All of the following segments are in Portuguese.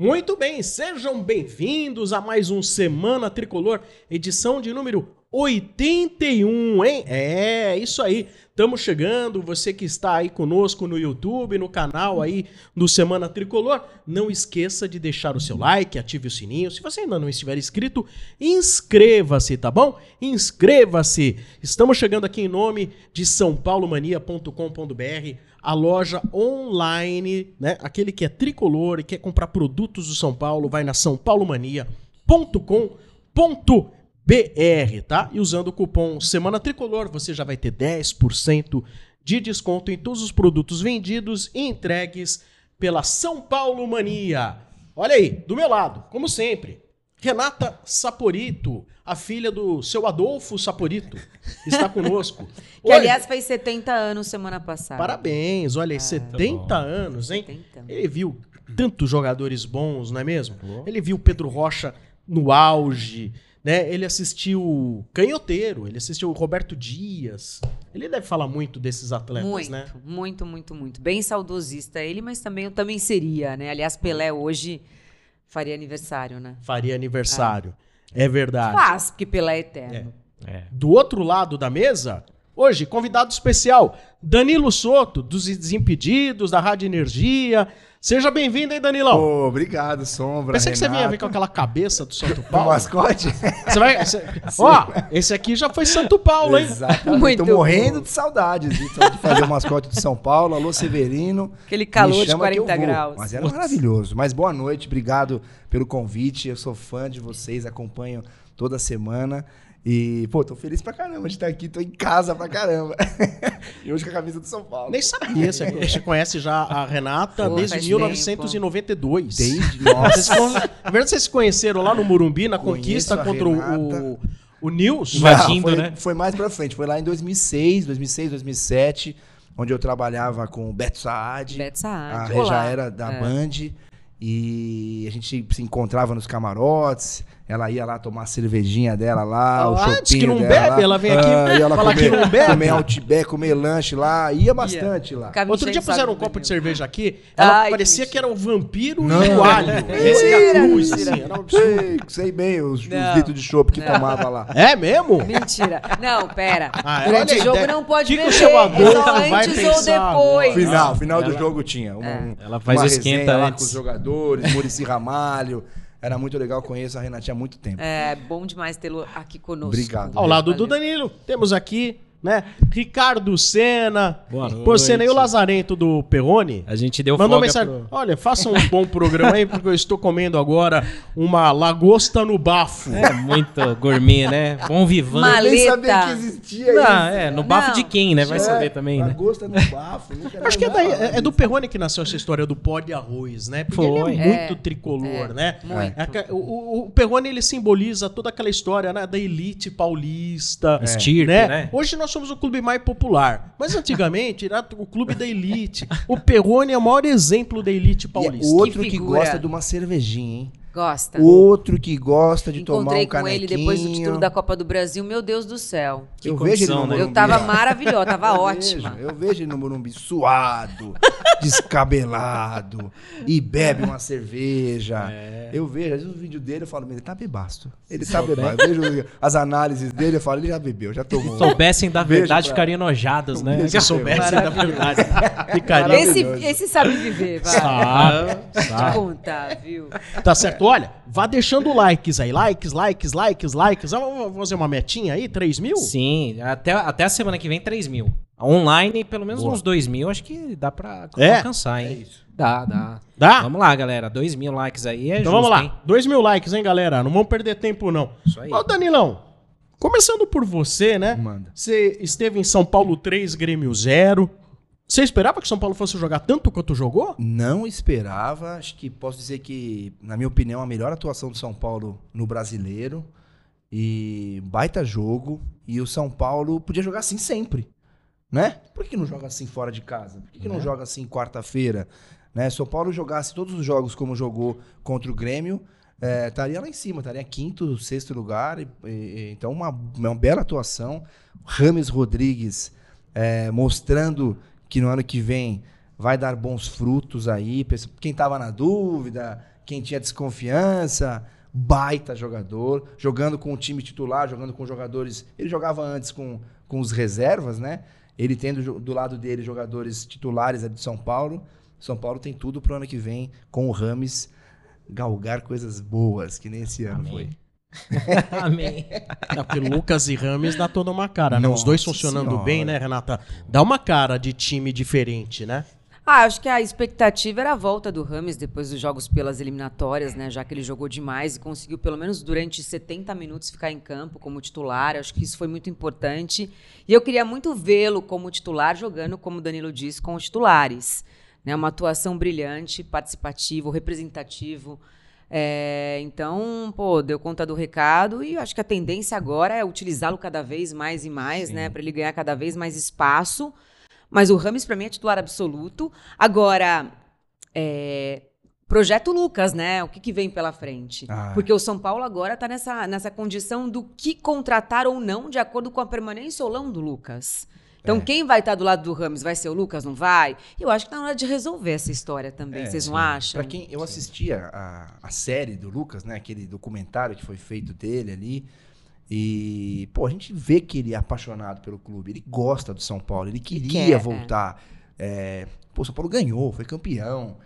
Muito bem, sejam bem-vindos a mais um Semana Tricolor, edição de número 81, hein? É, isso aí. Estamos chegando, você que está aí conosco no YouTube, no canal aí do Semana Tricolor, não esqueça de deixar o seu like, ative o sininho. Se você ainda não estiver inscrito, inscreva-se, tá bom? Inscreva-se. Estamos chegando aqui em nome de sãopaulomania.com.br, a loja online, né? Aquele que é tricolor e quer comprar produtos do São Paulo, vai na sãopaulomania.com.br, tá? E usando o cupom Semana Tricolor, você já vai ter 10% de desconto em todos os produtos vendidos e entregues pela São Paulo Mania. Olha aí, do meu lado, como sempre, Renata Saporito, a filha do seu Adolfo Saporito, está conosco. Que, aliás, fez 70 anos semana passada. Parabéns, olha aí, 70 anos, hein? 70. Ele viu tantos jogadores bons, não é mesmo? Ele viu Pedro Rocha no auge, né? Ele assistiu Canhoteiro, ele assistiu Roberto Dias. Ele deve falar muito desses atletas, muito, né? muito, muito, muito. Bem saudosista ele, mas também eu também seria, né? Aliás, Pelé hoje faria aniversário, né? Faria aniversário. É verdade. Faz, porque Pelé é eterno. Do outro lado da mesa, hoje, convidado especial, Danilo Soto, dos Desimpedidos, da Rádio Energia. Seja bem-vindo, hein, Danilão? Obrigado, Sombra. Pensei que você vinha Renata. ver com aquela cabeça do Santo O Paulo. mascote? Você vai. você- Ó, esse aqui já foi Santo Paulo, hein? Exatamente. Muito Tô morrendo bom. de saudades de, de fazer o mascote de São Paulo. Alô, Severino. Aquele calor de chama que eu 40 vou. graus. Mas era maravilhoso. Mas boa noite, obrigado pelo convite. Eu sou fã de vocês, acompanho toda semana. E, pô, tô feliz pra caramba de estar aqui, tô em casa pra caramba. e hoje com a camisa do São Paulo. Nem sabia. Você, você conhece já a Renata Pô, desde faz 1992. Desde, Vocês, nossa. na verdade, vocês se conheceram lá no Morumbi, na Conheço conquista a contra o, Renata. o, o Nils. Invadindo, foi, né? Foi mais pra frente. Foi lá em 2006, 2006, 2007, onde eu trabalhava com o Beto Saad. Beto A Saad. Rê Olá. já era da É. Band. E a gente se encontrava nos camarotes. Ela ia lá tomar a cervejinha dela lá, Ó, o ah, diz que chopinho não dela bebe, lá. ela vem aqui Ah, lá falar comer, que não bebe. Comer outback, comer lanche lá. Ia bastante lá. Ficava Outro dia o puseram um copo de menino. cerveja aqui, ela Ai, parecia que que era o vampiro Não. e o alho. Esse é a cruz, assim, era um absurdo. Sei, bem os, os litros de chopp que Não. tomava lá. É mesmo? Mentira. Não, pera. Ah, Durante o jogo não pode que que o beber. seu é Adolfo só vai antes ou depois. Final, final do ela- jogo tinha. Um, É. Ela faz uma o esquenta lá antes. com os jogadores, Murici Ramalho. Era muito legal, conheço a Renatinha há muito tempo. É bom demais tê-lo aqui conosco. Obrigado. Ao lado do Valeu. Danilo, temos aqui, né, Ricardo Senna. Boa Pô, Senna e o. Lazarento do Perrone. A gente deu Mandou folga mensagem. pro- Olha, faça um bom programa aí, porque eu estou comendo agora uma lagosta no bafo. É muito gourmet, né? Bom vivan. Maleta. Nem sabia que existia Não, isso. é, no bafo Não. de quem, né? Vai É, saber também, né? Lagosta no bafo. nunca Acho que é, daí- é- do. Perrone que nasceu essa história do pó de arroz, né? Porque ele Foi. é muito É, tricolor, é, né? muito. O- o Perrone ele simboliza toda aquela história né, da elite paulista. Estirpe, né? né? Hoje nós somos o clube mais popular, mas antigamente era o clube da elite. O Perrone é o maior exemplo da elite E é paulista. outro Que que, gosta de uma cervejinha, hein? Gosta. Outro que gosta de tomar Encontrei um com canequinho. ele depois do título da Copa do Brasil. Meu Deus do céu. Que eu vejo ele no condição, né? Morumbi. Eu tava maravilhosa, tava Eu ótima. vejo, eu vejo ele no Morumbi suado, descabelado, e bebe uma cerveja. É. Eu vejo, às vezes o vídeo dele, eu falo, ele tá bebasto. Ele tá bebasto. Eu vejo as análises dele, eu falo, ele já bebeu, já tomou. Se soubessem da verdade, pra- ficariam enojados, né? Se soubesse da verdade, ficaria. Esse, esse sabe viver, vai. Sabe, Te sabe. contar, viu? Tá certo? Olha, vá deixando likes aí. Likes, likes, likes, likes. Vamos fazer uma metinha aí? 3 mil? Sim, até, até a semana que vem, 3 mil. Online, pelo menos Boa. uns 2 mil, acho que dá pra É? alcançar, hein? Dá, dá. Dá? Vamos lá, galera. 2 mil likes aí é Então justo, vamos lá. hein? 2 mil likes, hein, galera? Não vamos perder tempo, não. Isso aí. Ô, Danilão, começando por você, né? Manda. Você esteve em São Paulo 3, Grêmio 0. Você esperava que São Paulo fosse jogar tanto quanto jogou? Não esperava, acho que posso dizer que, na minha opinião, a melhor atuação do São Paulo no brasileiro. E baita jogo. E o São Paulo podia jogar assim sempre. Né? Por que, não joga assim fora de casa? Por que, que não Né? joga assim quarta-feira? Né? Se o São Paulo jogasse todos os jogos como jogou contra o Grêmio, é, estaria lá em cima, estaria quinto, sexto lugar. e- e- então, uma, uma bela atuação. Rames Rodrigues é, mostrando que no ano que vem vai dar bons frutos aí. Quem estava na dúvida, quem tinha desconfiança. Baita jogador, jogando com o time titular, jogando com jogadores. Ele jogava antes com, com os reservas, né? Ele tendo do lado dele jogadores titulares ali de São Paulo. São Paulo tem tudo pro ano que vem, com o Rames, galgar coisas boas, que nem esse ano Amém. foi. Amém. Não, porque Lucas e Rames dá toda uma cara, né? Os dois funcionando Senhora. bem, né, Renata? Dá uma cara de time diferente, né? Ah, acho que a expectativa era a volta do Rames depois dos jogos pelas eliminatórias, né? Já que ele jogou demais e conseguiu, pelo menos durante 70 minutos, ficar em campo como titular. Acho que isso foi muito importante. E eu queria muito vê-lo como titular, jogando, como o Danilo disse, com os titulares. Né? Uma atuação brilhante, participativo, representativo. É, então, pô, deu conta do recado e eu acho que a tendência agora é utilizá-lo cada vez mais e mais, né? Para ele ganhar cada vez mais espaço. Mas o Rames, para mim, é titular absoluto. Agora, é, projeto Lucas, né? O que, que vem pela frente? Ah. Porque o São Paulo agora está nessa, nessa condição do que contratar ou não, de acordo com a permanência ou não do Lucas. Então, É. quem vai estar do lado do Rames? Vai ser o Lucas? Não vai? Eu acho que tá na hora de resolver essa história também. É, Vocês não sim. acham? Pra quem eu assisti a, a, série do Lucas, né? Aquele documentário que foi feito dele ali. E, pô, a gente vê que ele é apaixonado pelo clube. Ele gosta do São Paulo. Ele queria quer, é. voltar. É, pô, o São Paulo ganhou, foi campeão.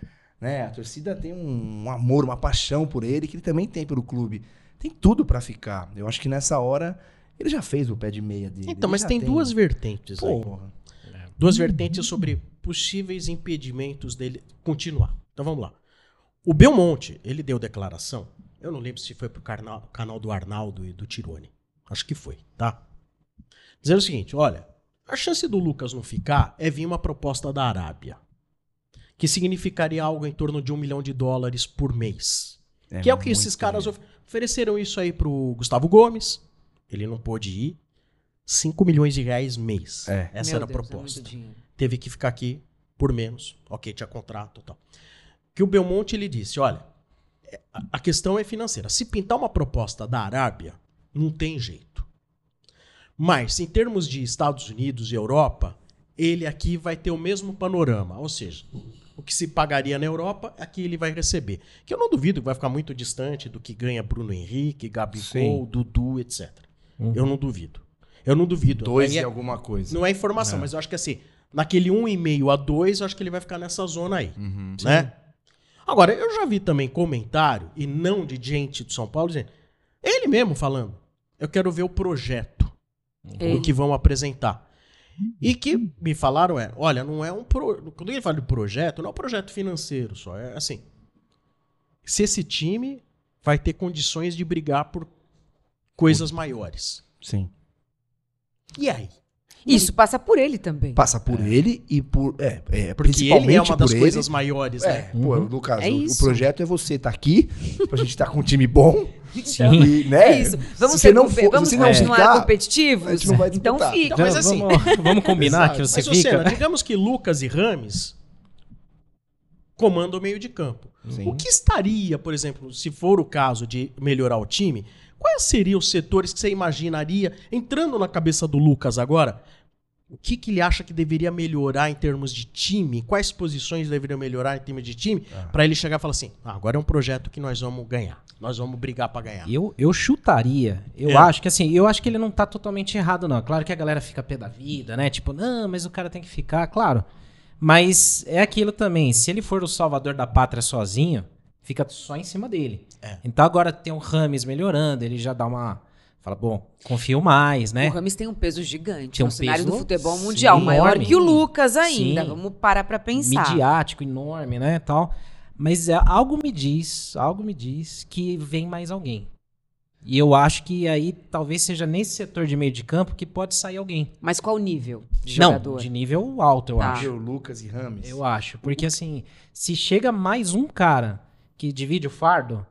Né? A torcida tem um, um amor, uma paixão por ele que ele também tem pelo clube. Tem tudo pra ficar. Eu acho que nessa hora ele já fez o pé de meia dele. Então, Ele mas já tem duas vertentes aí. Porra. Duas vertentes sobre possíveis impedimentos dele continuar. Então vamos lá. O Belmonte, ele deu declaração. Eu não lembro se foi pro canal, canal do Arnaldo e do Tirone. Acho que foi, tá? Dizendo o seguinte: olha, a chance do Lucas não ficar é vir uma proposta da Arábia. Que significaria algo em torno de um milhão de dólares por mês. que é o que esses caras of- ofereceram isso aí pro Gustavo Gomes. Ele não pôde ir. 5 milhões de reais mês. É. Essa Meu era a Deus, é proposta dinheiro. teve que ficar aqui por menos. Ok, tinha contrato e tal. Que o Belmonte ele disse: olha, é, a- a questão é financeira. Se pintar uma proposta da Arábia, não tem jeito. Mas, em termos de Estados Unidos e Europa, ele aqui vai ter o mesmo panorama. Ou seja, o que se pagaria na Europa, aqui ele vai receber. Que eu não duvido que vai ficar muito distante do que ganha Bruno Henrique, Gabigol, Sim. Dudu, etc. Eu não duvido. Eu não duvido. Dois e é- alguma coisa. não é informação, mas eu acho que assim, naquele 1,5 a 2, eu acho que ele vai ficar nessa zona aí. Né? Agora, eu já vi também comentário, e não de gente do São Paulo, dizendo. Ele mesmo falando. Eu quero ver o projeto. O que vão apresentar. E que me falaram é, olha, não é um pro... quando ele fala de projeto, não é um projeto financeiro só, é assim. Se esse time vai ter condições de brigar por coisas maiores. Sim. E aí? Isso passa por ele também. Passa por ele e por. É, é Porque principalmente ele é uma das por coisas ele. maiores, É, né? pô, Lucas, É o- projeto é você estar aqui, pra gente estar com um time bom. Sim. E, né, É isso. Vamos, se ser você não for- vamos se não continuar ficar, competitivos? a gente não vai então fica. Então, mas assim- vamos, vamos combinar que você Mas, ô, Senna, fica. digamos que Lucas e Rames comandam o meio de campo. Sim. O que estaria, por exemplo, se for o caso de melhorar o time, quais seriam os setores que você imaginaria, entrando na cabeça do Lucas agora, o que, que ele acha que deveria melhorar em termos de time? Quais posições deveriam melhorar em termos de time? Pra ele chegar e falar assim: "Ah, agora é um projeto que nós vamos ganhar. Nós vamos brigar pra ganhar. Eu, eu chutaria. Eu É. acho que assim, eu acho que ele não tá totalmente errado, não. Claro que a galera fica pé da vida, né? Tipo, não, mas o cara tem que ficar, claro. Mas é aquilo também. Se ele for o salvador da pátria sozinho, fica só em cima dele. É. Então agora tem o Rames melhorando, ele já dá uma. Fala, bom, confio mais, né? O Rames tem um peso gigante Tem um no cenário do futebol sim, mundial, maior enorme. que o Lucas ainda. Sim. Vamos parar pra pensar. midiático, enorme, né, tal. Mas é, algo me diz, algo me diz que vem mais alguém. E eu acho que aí talvez seja nesse setor de meio de campo que pode sair alguém. Mas qual nível de Não, jogador? de nível alto, eu Tá. acho. Eu, Lucas e Rames. Eu acho. Porque assim, se chega mais um cara que divide o fardo,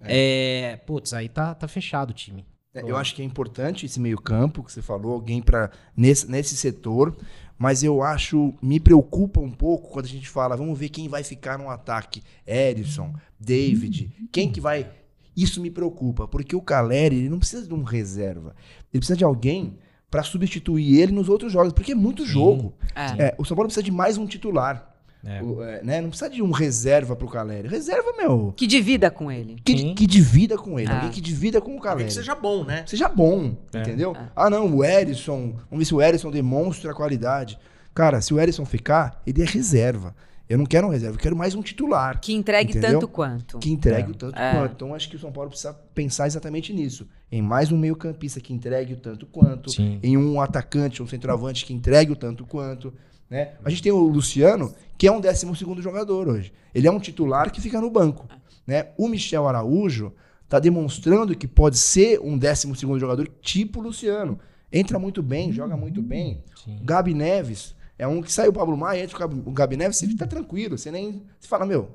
é. putz, aí tá, tá fechado o time. É, eu acho que é importante esse meio-campo que você falou, alguém para nesse, nesse setor, mas eu acho, me preocupa um pouco quando a gente fala, vamos ver quem vai ficar no ataque. Edson, David, quem que vai. Isso me preocupa, porque o Caleri, ele não precisa de um reserva. Ele precisa de alguém para substituir ele nos outros jogos, porque é muito jogo. É. É, o São Paulo precisa de mais um titular. É. O, é, né? Não precisa de um reserva pro Caleri. Reserva, meu. Que divida com ele. Que, Sim. que divida com ele. Ah. Alguém que divida com o Caleri. que seja bom, né? Seja bom, É. entendeu? Ah, não, o Erisson. Vamos ver se o Erisson demonstra qualidade. Cara, se o Erisson ficar, ele é reserva. Eu não quero um reserva, eu quero mais um titular. Que entregue Entendeu? tanto quanto. Que entregue É. o tanto É. quanto. Então acho que o São Paulo precisa pensar exatamente nisso. Em mais um meio-campista que entregue o tanto quanto. Sim. Em um atacante, um centroavante que entregue o tanto quanto. Né? A gente tem o Luciano, que é um 12 jogador hoje. Ele é um titular que fica no banco. Né? O Michel Araújo está demonstrando que pode ser um 12 jogador tipo Luciano. Entra muito bem, joga muito bem. Sim. O Gabi Neves é um que saiu o Pablo Maia, entra o Gabi, o Gabi Neves, você fica tranquilo. Você nem. Você fala, meu.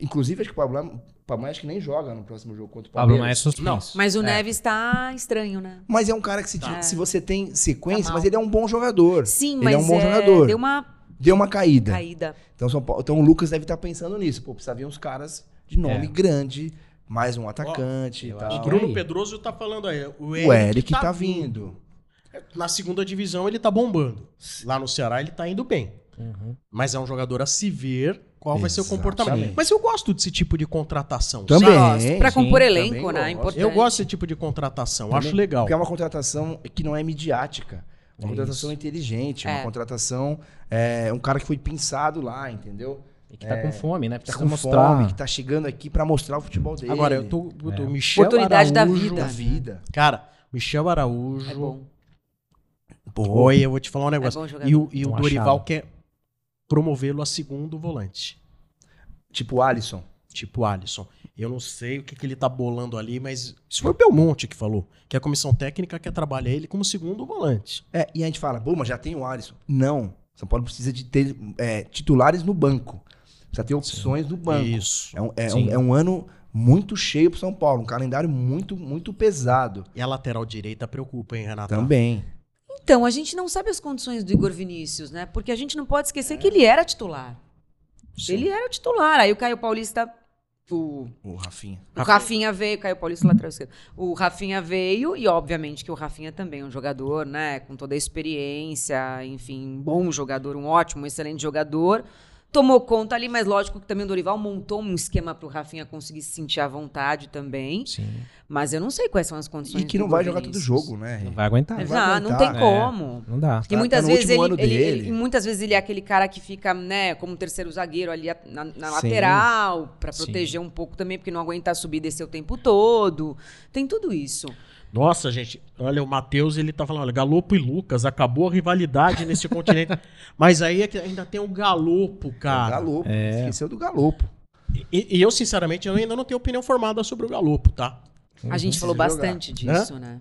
Inclusive, acho que o Pablo, o Pablo Maia acho que nem joga no próximo jogo contra o Pablo Palmeiras. Maia é suspenso. Mas o É. Neves tá estranho, né? Mas é um cara que se, Tá. se você tem sequência, Tá mas ele é um bom jogador. Sim, ele mas é um bom é, jogador. deu uma Deu uma caída. caída. Então, São Paulo- então o Lucas deve estar pensando nisso. Pô, precisa vir uns caras de nome É. grande, mais um atacante e acho O Bruno aí. Pedroso tá falando aí. O O Eric tá vindo. Na segunda divisão ele tá bombando. Lá no Ceará ele tá indo bem. Uhum. Mas é um jogador a se ver qual vai ser o comportamento. Exatamente. Mas eu gosto desse tipo de contratação. Também. sim, compor elenco, né? gosto. Importante. Eu gosto desse tipo de contratação. Também, Acho legal. Porque é uma contratação que não é midiática. Uma É contratação isso. inteligente, uma É. contratação. É, um cara que foi pensado lá, entendeu? E que tá com fome, né? Tá Precisa com mostrar. fome, que tá chegando aqui pra mostrar o futebol dele. Agora, eu tô. Eu tô É. Michel Oportunidade da Araújo. vida. da vida. Cara, Michel Araújo. É bom. Oi, eu vou te falar um negócio. bom jogador. e o, e o Dorival achado. quer promovê-lo a segundo volante. Tipo o Alisson. Tipo o Alisson. Eu não sei o que, que ele tá bolando ali, mas isso foi o Belmonte que falou. Que a comissão técnica quer trabalhar ele como segundo volante. É, e a gente fala, bom, mas já tem o Alisson. Não. São Paulo precisa de ter é, titulares no banco. Precisa ter opções no banco. Isso. É um, é, Sim. um, é um ano muito cheio pro São Paulo. Um calendário muito, muito pesado. E a lateral direita preocupa, hein, Renato? Também. Então, a gente não sabe as condições do Igor Vinícius, né? Porque a gente não pode esquecer que ele era titular. Sim. Ele era titular. Aí o Caio Paulista. O, O Rafinha. o Rafinha veio, Caio Paulista lateral esquerdo. O Rafinha veio, e obviamente que o Rafinha também é um jogador, né? Com toda a experiência, enfim, um bom jogador, um ótimo, um excelente jogador. Tomou conta ali, mas lógico que também o Dorival montou um esquema pro Rafinha conseguir se sentir à vontade também. Sim. Mas eu não sei quais são as condições. E que não vai jogar todo jogo, né? Não vai aguentar. Não Não, vai não tem aguentar. como. Não dá. E Tá- muitas tá no vezes ele, ele- ele- e muitas vezes ele é aquele cara que fica, né, como terceiro zagueiro ali na, na Sim. lateral, pra Sim. proteger um pouco também, porque não aguenta subir e descer o tempo todo. Tem tudo isso. Nossa, gente, olha, o Matheus, ele tá falando, olha, Galopo e Lucas, acabou a rivalidade nesse continente. Mas aí é que ainda tem o Galopo, O cara. Galopo. É. Esqueceu do Galopo. E, e eu, sinceramente, eu ainda não tenho opinião formada sobre o Galopo, tá? A gente falou bastante disso, né?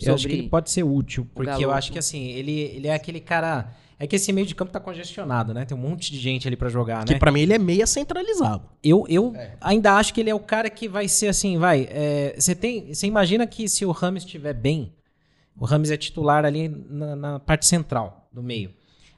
Eu acho que ele pode ser útil, porque eu acho que assim, ele, ele é aquele cara. É que esse meio de campo tá congestionado, né? Tem um monte de gente ali pra jogar, Que né? pra mim ele é meia centralizado. Eu, eu É. ainda acho que ele é o cara que vai ser assim, vai. é, Você tem. Você imagina que se o Rames estiver bem, o Rames é titular ali na, na parte central, do meio.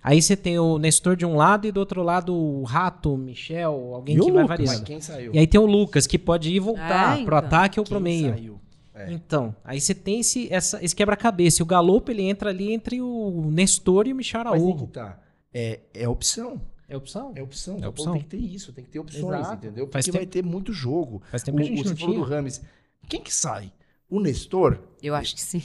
Aí você tem o Nestor de um lado e do outro lado o Rato, o Michel, alguém E o que vai Lucas? Variando. E aí tem o Lucas, que pode ir e voltar É, pro então. ataque ou Quem pro meio. saiu? É. Então, aí você tem esse, essa- esse quebra-cabeça. E o Galopo, ele entra ali entre o Nestor e o Michel Mas aí que Araújo. tá. É, é opção. É opção? É opção. É opção. Tem que ter isso, tem que ter opções, Exato. entendeu? Porque Faz vai tempo- ter muito jogo. Faz tempo que a gente o, não tinha. do Rames. Quem que sai? O Nestor Eu acho que sim.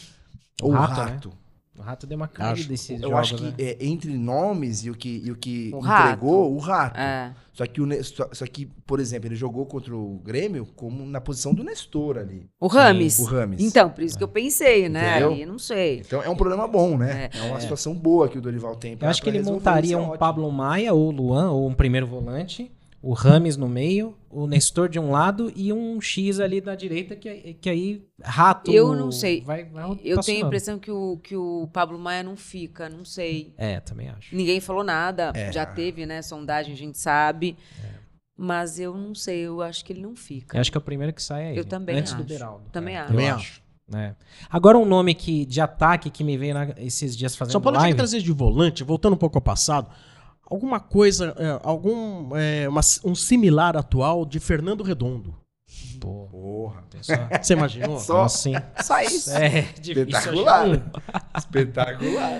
ou o Rato, Rato? né? O Rato deu uma caída Acho- desses Eu jogos, acho que né? é, entre nomes e o que, e o que O entregou, Rato. o Rato. É. Só, que o, só, só que, por exemplo, ele jogou contra o Grêmio como na posição do Nestor ali. O Rames. O Rames. Então, por isso que eu pensei, né? Entendeu? Aí, não sei. Então é um problema bom, né? É, uma situação boa que o Dorival tem. pra- Eu acho que ele montaria é um ótimo. Pablo Maia ou Luan, ou um primeiro volante, o Rames no meio, o Nestor de um lado e um X ali na direita, que, que aí Rato. Eu não sei. Vai, vai Eu tenho a impressão que o, que o Pablo Maia não fica, não sei. É, também acho. Ninguém falou nada. É. Já teve, né? Sondagem, a gente sabe. Mas eu não sei, eu acho que ele não fica. Eu acho que é o primeiro que sai aí. Eu também Antes acho. do Beraldo. Também É, acho. Eu acho. É. Agora um nome que, de ataque que me veio na- esses dias fazendo São Paulo tinha live. que trazer de volante, voltando um pouco ao passado, alguma coisa, é, algum é, uma- um similar atual de Fernando Redondo. Porra. pessoal. Você imaginou? Só Assim, só isso. é Espetacular. um. Espetacular.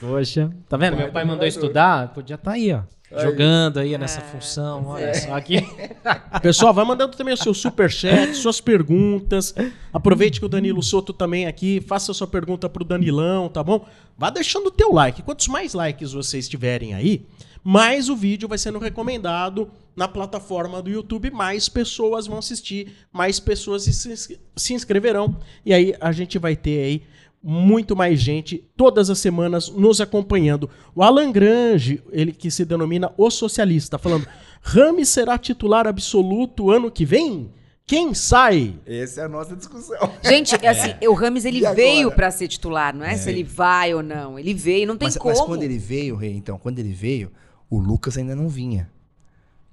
Poxa. Tá vendo? Vai Meu pai do mandou estudar, podia estar aí, ó. Jogando aí nessa função, olha só aqui. Pessoal, vai mandando também o seu superchat, suas perguntas. Aproveite que o Danilo Soto também aqui. Faça sua pergunta pro Danilão, tá bom? Vá deixando o teu like. Quantos mais likes vocês tiverem aí, mais o vídeo vai sendo recomendado na plataforma do YouTube. Mais pessoas vão assistir, mais pessoas se, se inscreverão. E aí a gente vai ter aí muito mais gente todas as semanas nos acompanhando. O Alan Grange, ele que se denomina o socialista, falando: Rami será titular absoluto ano que vem? Quem sai? Essa é a nossa discussão. Gente, é assim, o Rames ele veio pra ser titular, não é, se ele vai ou não. Ele veio, não tem Mas, como. mas quando ele veio, Rei, então, quando ele veio, o Lucas ainda não vinha.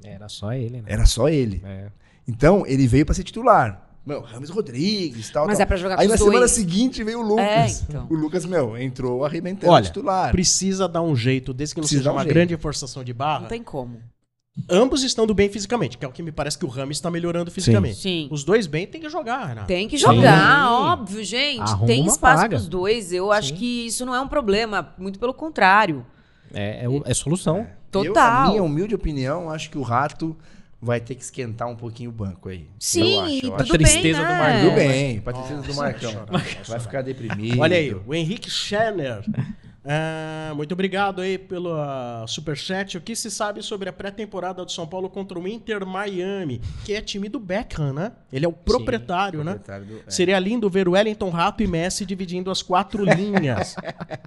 Era só ele, né? Era só ele. É. Então, ele veio pra ser titular. Meu, Rames Rodrigues tal. Mas tal. é pra jogar Aí com na os semana dois. seguinte veio o Lucas. É, então. O Lucas, meu, entrou arrebentando Olha, titular. precisa dar um jeito, desde que não Precisa seja dar um uma jeito. grande forçação de barra. Não tem como. Ambos estando bem fisicamente, que é o que me parece que o Rami está melhorando fisicamente. Sim. Os dois bem tem que jogar, Renato. Tem que jogar, Sim. óbvio, gente. Arruma tem espaço pros dois. Eu acho Sim. que isso não é um problema. Muito pelo contrário. É, é, é solução. Eu, Total. a minha humilde opinião, acho que o Rato vai ter que esquentar um pouquinho o banco aí. Sim, eu acho, eu tudo acho. A tristeza bem, do né? Marcão. Tudo bem, Patricina do Marcão. chorar, Vai ficar deprimido. Olha aí, o Henrique Schenner. Ah, muito obrigado aí pelo ah, superchat. O que se sabe sobre a pré-temporada do São Paulo contra o Inter Miami, que é time do Beckham, né? Ele é o proprietário, né? Proprietário do- é. Seria lindo ver o Wellington Rato e Messi dividindo as quatro linhas.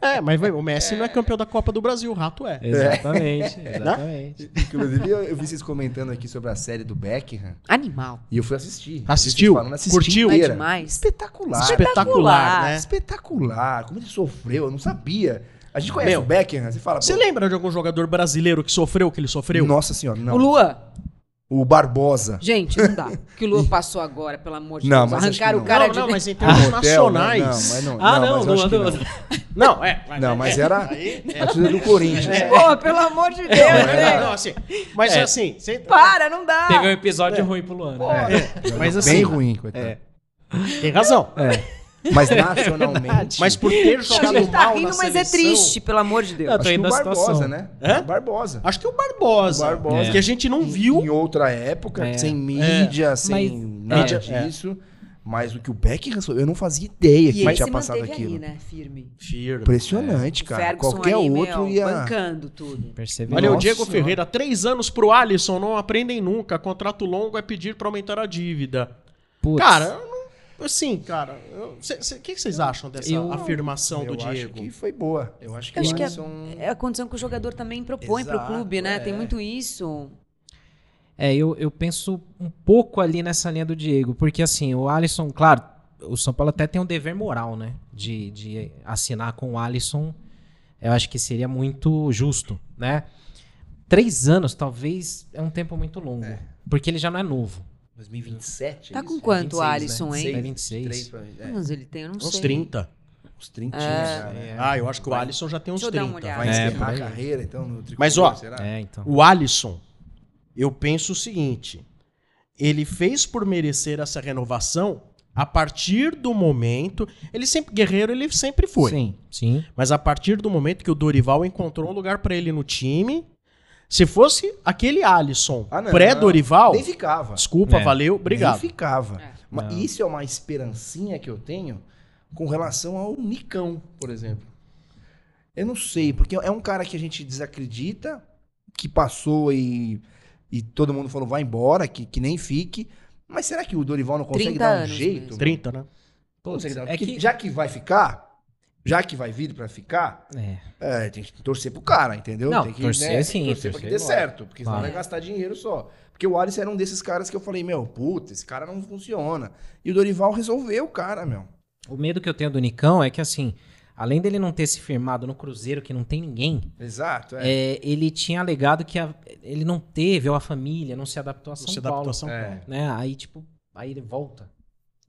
é, mas o Messi não é campeão da Copa do Brasil, o Rato é. Exatamente, exatamente. Inclusive, eu, eu vi vocês comentando aqui sobre a série do Beckham Animal. e eu fui assistir. Assistiu? Falando, assisti Curtiu? É demais. Espetacular. Espetacular, né? Espetacular. Como ele sofreu, eu não sabia. A gente conhece Meu, o Beckham, você fala... Você lembra de algum jogador brasileiro que sofreu o que ele sofreu? Nossa senhora, não. O Lua. O Barbosa. Gente, não dá. O que o Lua passou agora, pelo amor de Não, Deus. mas acho Arrancaram o não. cara não, de. não, mas em Ah, termos hotel, nacionais. Não, mas não. Ah, não, não, mas não. Não, é. Não, mas era Aí, é. a torcida do Corinthians. Pô, pelo amor de Deus, Não, né? não, assim, mas É. assim, você- Para, não dá. Teve um episódio ruim pro Luan. né? mas assim, Bem ruim, coitado. tem razão. Mas nacionalmente. Mas por ter A jogado gente tá mal rindo, na mas seleção, é triste, pelo amor de Deus. Eu tô acho que o Barbosa, situação. né? Hã? O Barbosa. Acho que o Barbosa. O Barbosa. Que a gente não viu. Em outra época, É. sem mídia, sem Mas- nada é. disso. Mas o que o Beckham, eu não fazia ideia que E ele ele tinha se passado aquilo. aí, né? Firme. Firme. Impressionante, O cara. Ferguson Qualquer aí, outro meu, ia. bancando tudo. Percebeu? Olha, o Nossa Diego Senhora. Ferreira, três anos pro Alisson, não aprendem nunca. Contrato longo é pedir pra aumentar a dívida. Putz. Cara. Assim, cara, o que vocês acham dessa Eu- afirmação Eu do acho Diego? que foi boa. Eu acho que Eu acho o que é- Alisson. É a condição que o jogador também propõe pro Exato, clube, né? é. Tem muito isso. É, eu, eu penso um pouco ali nessa linha do Diego, porque assim, o Alisson, claro, o São Paulo até tem um dever moral, né? De, de assinar com o Alisson, eu acho que seria muito justo, né? Três anos, talvez, é um tempo muito longo, porque ele já não é novo. 2027. Tá com isso? quanto o 26, Alisson, né? hein? É 26. 23 pra- é, Mas ele tem, eu não Uns sei. 30. Uns 30 É. né? Ah, eu acho que o Alisson já tem uns Deixa eu dar 30. uma olhada. Vai É, encerrar a carreira, então, no tricolor, Mas, ó, será? É, então. O Alisson, eu penso o seguinte: ele fez por merecer essa renovação a partir do momento. Ele sempre, guerreiro, ele sempre foi. Sim, sim. Mas a partir do momento que o Dorival encontrou um lugar pra ele no time. Se fosse aquele Alisson Ah, não, pré-Dorival. Nem ficava. Desculpa, É. valeu, obrigado. Nem ficava. É. Mas Não. isso é uma esperancinha que eu tenho com relação ao Nicão, por exemplo. Eu não sei, porque é um cara que a gente desacredita, que passou e, e todo mundo falou vai embora, que, que nem fique. Mas será que o Dorival não consegue 30 dar um jeito? mesmo. 30, né? Consegue dar- é que- Já que vai ficar, já que vai vir pra ficar, É. é, tem que torcer pro cara, entendeu? Não, tem que, torcer sim, torcer pra que torcer, dê certo, porque senão Claro. vai gastar dinheiro só. Porque o Alisson era um desses caras que eu falei, meu, puta, esse cara não funciona. E o Dorival resolveu o cara, meu. O medo que eu tenho do Nicão é que, assim, além dele não ter se firmado no Cruzeiro, que não tem ninguém, Exato, é. é, ele tinha alegado que a- ele não teve, ou a família, não se adaptou a São Se Paulo. adaptou a São É. Paulo. Né? Aí, tipo, aí ele volta.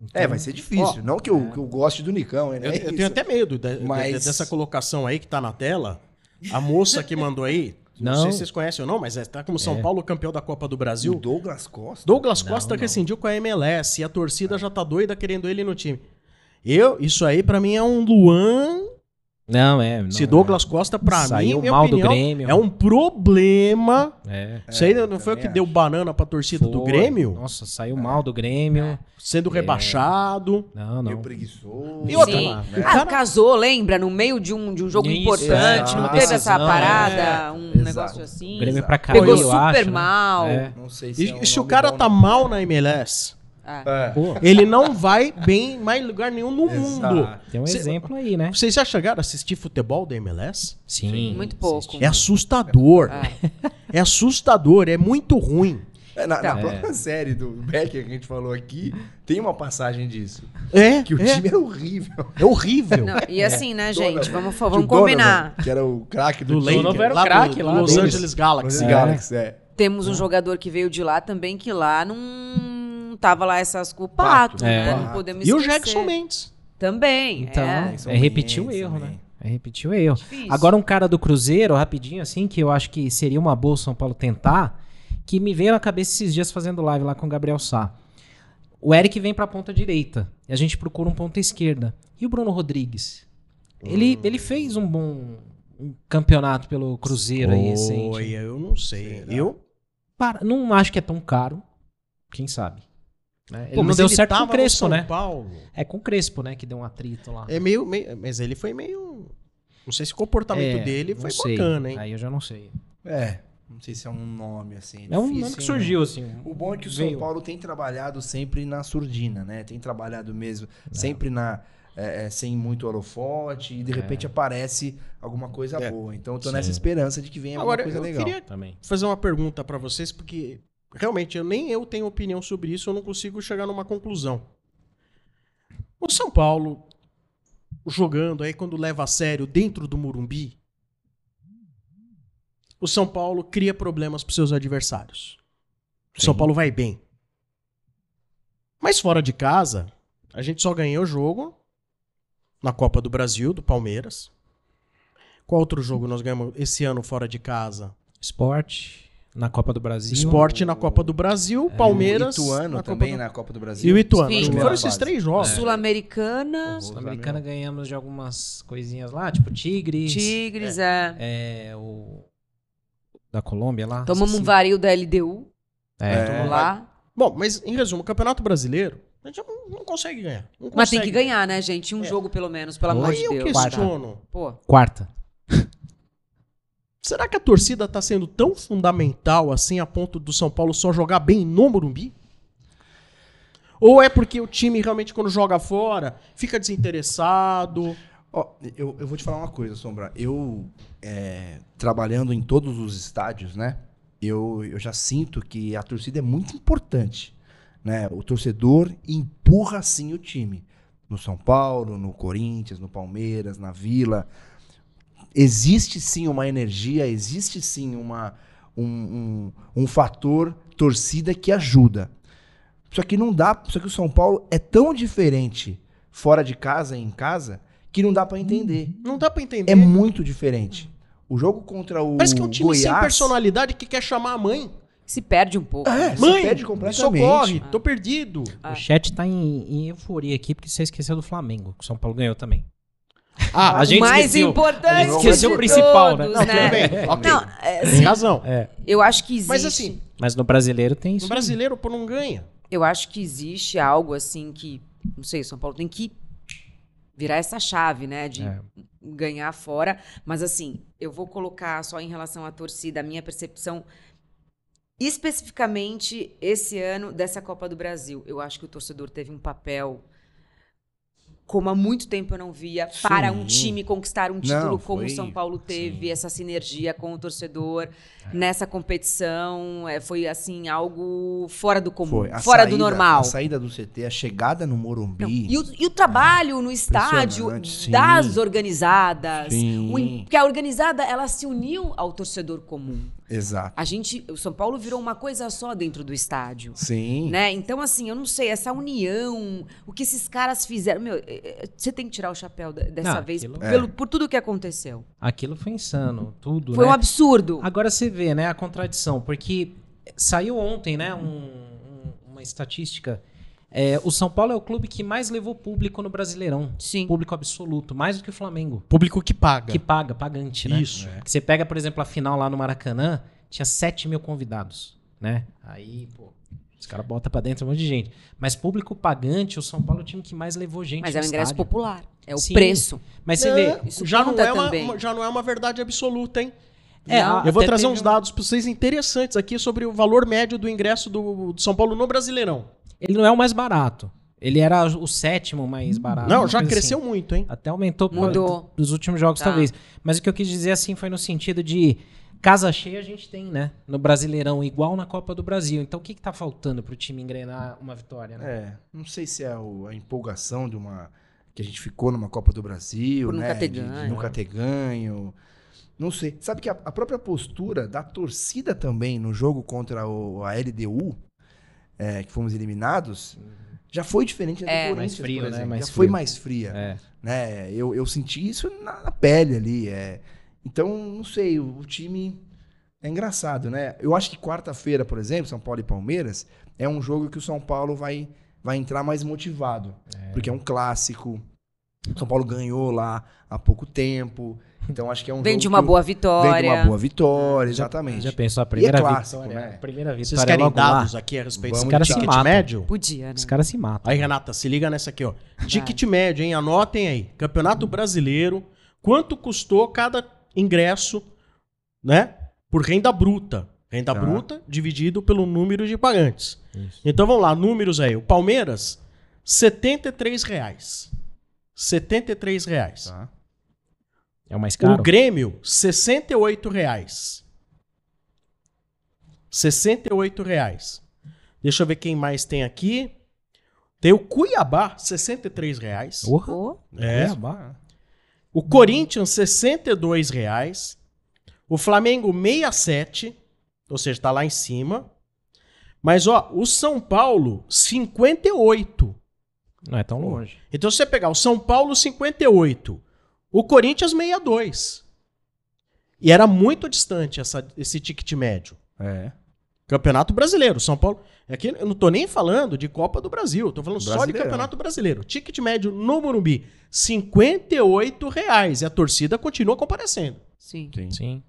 Então, É, vai ser difícil. não que eu, que eu goste do Nicão, né? Eu, eu tenho até medo de- de- Mas- dessa colocação aí que tá na tela. A moça que mandou aí. Não, Não. sei se vocês conhecem ou não, mas é, tá como São É. Paulo campeão da Copa do O Brasil. Douglas Costa. Douglas Não, Costa não. rescindiu com a MLS e a torcida já tá doida querendo ele no time. Eu, isso aí pra mim é um Luan Não, é. Não, Se Douglas Costa, pra Saiu mim, minha mal do opinião, Grêmio. é um problema. É. Isso aí não foi o que acho. deu banana pra torcida do Foi. Grêmio? Nossa, saiu mal do Grêmio. Sendo rebaixado. Não, Meio não. preguiçoso. E outra, Sim. lá, né? Ah, casou, lembra? No meio de um, de um jogo Isso, importante, é, não teve essa parada, é. um Exato. negócio assim. O Grêmio Exato. pra cair, Pegou eu super acho, né? mal. É. Não sei se E, é um e se o cara tá mal na MLS, Ah. É. Pô, ele não vai bem em mais lugar nenhum no Exato. mundo. tem um Cê- exemplo aí, né? Vocês já chegaram a assistir futebol da MLS? Sim. Muito pouco. É assustador. Ah. É assustador, é muito ruim. É, na, na Então. própria série do Becker que a gente falou aqui, tem uma passagem disso. É, Que o é, time era horrível. é horrível. Não, e assim, né, gente? Vamos, vamos Donovan, combinar. Que era o craque do, Do time. Donovan era o craque lá Los. Angeles Los Galaxy. Angeles Galaxy, é. Temos um jogador que veio de lá também, que lá não tava lá essas com o pato, Pato, né? é. Não podemos E o esquecer. Jackson Mendes. Também. Então, é. É repetir o erro, também. né? É repetir o erro. Difícil. Agora um cara do Cruzeiro, rapidinho assim, que eu acho que seria uma boa o São Paulo tentar, que me veio na cabeça esses dias fazendo live lá com o Gabriel Sá. O Eric vem pra ponta direita e a gente procura um ponta esquerda. E o Bruno Rodrigues? Ele, ele fez um bom um campeonato pelo Cruzeiro aí recente. Oi, eu não sei. Será? Eu? Para- não acho que é tão caro. Quem sabe? Né? Ele Pô, não mas deu ele certo com o Crespo, São né? Paulo. É com o Crespo, né? Que deu um atrito lá. É meio, meio- Mas ele foi meio. Não sei se o comportamento É, dele não foi sei. bacana, hein? Aí eu já não sei. É, não sei se é um nome assim. É um difícil, nome que surgiu, assim. O bom é que o Veio. São Paulo tem trabalhado sempre na surdina, né? Tem trabalhado mesmo, sempre na é, é, sem muito holofote e de repente aparece alguma coisa É. boa. Então eu tô Sim. nessa esperança de que venha Agora, alguma coisa eu legal. queria Também. fazer uma pergunta pra vocês, porque realmente eu nem eu tenho opinião sobre isso, eu não consigo chegar numa conclusão. O São Paulo jogando aí quando leva a sério dentro do Morumbi, o São Paulo cria problemas pros seus adversários. O São Sim. Paulo vai bem. Mas fora de casa, a gente só ganhou o jogo na Copa do Brasil, do Palmeiras. Qual outro jogo nós ganhamos esse ano fora de casa? Esporte na Copa do Brasil. Esporte na Copa do Brasil, Palmeiras. O Ituano na também do- na Copa do E Brasil. o Ituano. Sim. Acho que foram esses três jogos. Sul-Americana, Sul-Americana ganhamos de algumas coisinhas lá, tipo Tigres. Tigres, é. É, o. Da Colômbia lá. Tomamos um esqueci. vario da LDU É, É. lá. Bom, mas em resumo, o Campeonato Brasileiro, a gente não, consegue ganhar. Não Mas tem que ganhar, né, gente? Um É. jogo pelo menos, pelo amor Aí de eu Deus. questiono. Pô, Quarta. Será que a torcida tá sendo tão fundamental assim a ponto do São Paulo só jogar bem no Morumbi? Ou é porque o time realmente quando joga fora fica desinteressado? Ó, eu, eu vou te falar uma coisa, Sombra. Eu, é, trabalhando em todos os estádios, né? Eu, eu já sinto que a torcida é muito importante. Né? O torcedor empurra sim o time. No São Paulo, no Corinthians, no Palmeiras, na Vila. Existe sim uma energia, existe sim uma, um, um, um fator torcida que ajuda. Só que não dá. Só que o São Paulo é tão diferente fora de casa e em casa que não dá pra entender. Não dá pra entender. É muito diferente. O jogo contra o Parece que é um time sem Goiás, personalidade que quer chamar a mãe. se perde um pouco. É, né? se Mãe, perde me completamente. socorre, tô perdido. Ah. O chat tá em, em euforia aqui porque você esqueceu do Flamengo. que O São Paulo ganhou também. Ah, A gente o mais esqueceu. importante A gente esqueceu o principal, né? todos, Não, tudo bem. Ok. Não, é, tem razão. É. eu acho que existe. Mas assim, Mas no brasileiro tem isso. no brasileiro, pô, não ganha. Eu acho que existe algo assim que, não sei, o São Paulo tem que virar essa chave, né, de É. ganhar fora, mas assim, eu vou colocar só em relação à torcida, a minha percepção especificamente esse ano dessa Copa do Brasil. Eu acho que o torcedor teve um papel como há muito tempo eu não via, para um time conquistar um título Não, como o São Paulo teve, sim. essa sinergia com o torcedor nessa competição, é, foi assim, algo fora do comum, fora do saída- normal. A saída do CT, a chegada no Morumbi. Não, E, o, e o trabalho no estádio Impressionante, sim. das organizadas. Sim. o porque a organizada, ela se uniu ao torcedor comum. Exato. A gente, o São Paulo virou uma coisa só dentro do estádio. Sim. Né? Então, assim, eu não sei, essa união, o que esses caras fizeram. Meu, é, é, você tem que tirar o chapéu de- dessa Não, vez aquilo- pelo, por tudo que aconteceu. Aquilo foi insano, tudo, Foi né? um absurdo. Agora você vê, né, a contradição, porque saiu ontem, né, um- um- uma estatística É, o São Paulo é o clube que mais levou público no Brasileirão. Sim. Público absoluto, mais do que o Flamengo. Público que paga. Que paga, pagante, né? Isso. Que você pega, por exemplo, a final lá no Maracanã, tinha 7 mil convidados, né? Aí, pô, os caras botam pra dentro um monte de gente. Mas público pagante, o São Paulo é o time que mais levou gente Mas no é um ingresso estádio. popular. É o Sim. preço. Mas você vê, já não, é também. uma- já não é uma verdade absoluta, hein? É, Não. Eu vou trazer uns um- dados pra vocês interessantes aqui sobre o valor médio do ingresso do, do São Paulo no Brasileirão. ele não é o mais barato. Ele era o sétimo mais barato. não, já cresceu assim. muito, hein? Até aumentou Mudou. dos últimos jogos, Tá. talvez. Mas o que eu quis dizer assim foi no sentido de casa cheia a gente tem, né? No Brasileirão, igual na Copa do Brasil. Então o que, que tá faltando pro time engrenar uma vitória, né? É, não sei se é o- a empolgação de uma. que a gente ficou numa Copa do Brasil, Por nunca né? ter de, de ganho. nunca ter ganho. Não sei. Sabe que a, a própria postura da torcida também no jogo contra o- a LDU, é, que fomos eliminados, já foi diferente da do É. Corinthians, Mais frio, por né? exemplo. Já foi frio. mais fria. É. né? Eu, eu senti isso na, na pele ali. É. Então, não sei, o, o time é engraçado, né? Eu acho que quarta-feira, por exemplo, São Paulo e Palmeiras, é um jogo que o São Paulo vai, vai entrar mais motivado. Porque é um clássico. O São Paulo ganhou lá há pouco tempo. Então, acho que é um Vem de uma boa Vem vitória. de uma boa vitória, exatamente. Já pensou a primeira clássico, vitória? né? A primeira Vocês vitória querem logo lá. dados aqui a respeito Vamos desse ticket matam. médio? Podia, né? Os caras se matam. Aí, Renata, se liga nessa aqui, ó. Ticket médio, hein? Anotem aí. Campeonato Brasileiro. Quanto custou cada ingresso, né? Por renda bruta. Renda Tá. bruta dividido pelo número de pagantes. Isso. Então vamos lá, números aí. O Palmeiras, 73 reais. 73 reais. Tá. É o mais O caro. Grêmio, 68 reais. 68 reais. Deixa eu ver quem mais tem aqui. Tem o Cuiabá, 63 reais. Porra. Ô, É. Cuiabá. O Corinthians, 62 reais. O Flamengo, 67. Ou seja, tá lá em cima. Mas, ó, o São Paulo, 58. Não é tão longe. Então, se você pegar o São Paulo, 58. O Corinthians, 62. E era muito distante essa- esse ticket médio. É. Campeonato Brasileiro, São Paulo. Aqui eu não tô nem falando de Copa do Brasil, tô falando só de. Campeonato Brasileiro. Ticket médio no Morumbi, 58 reais. E a torcida continua comparecendo. sim. Sim. Sim.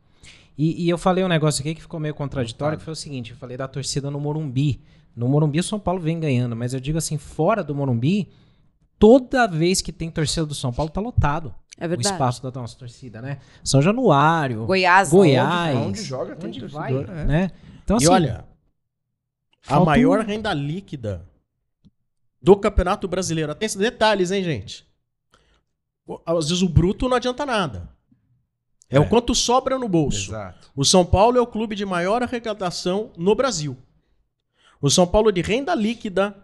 E, e eu falei um negócio aqui que ficou meio contraditório, que foi o seguinte, eu falei da torcida no Morumbi. No Morumbi o São Paulo vem ganhando, mas eu digo assim, fora do Morumbi, toda vez que tem torcida do São Paulo tá lotado. É O verdade. espaço da nossa torcida, né? São Januário, Goiás. Goiás. Onde joga tem onde torcedor, vai, é. né? Então assim, e olha, a maior um- renda líquida do Campeonato Brasileiro. Atenção, detalhes, hein, gente? O- Às vezes o bruto não adianta nada. É, É. o quanto sobra no bolso. Exato. O São Paulo é o clube de maior arrecadação no Brasil. O São Paulo de renda líquida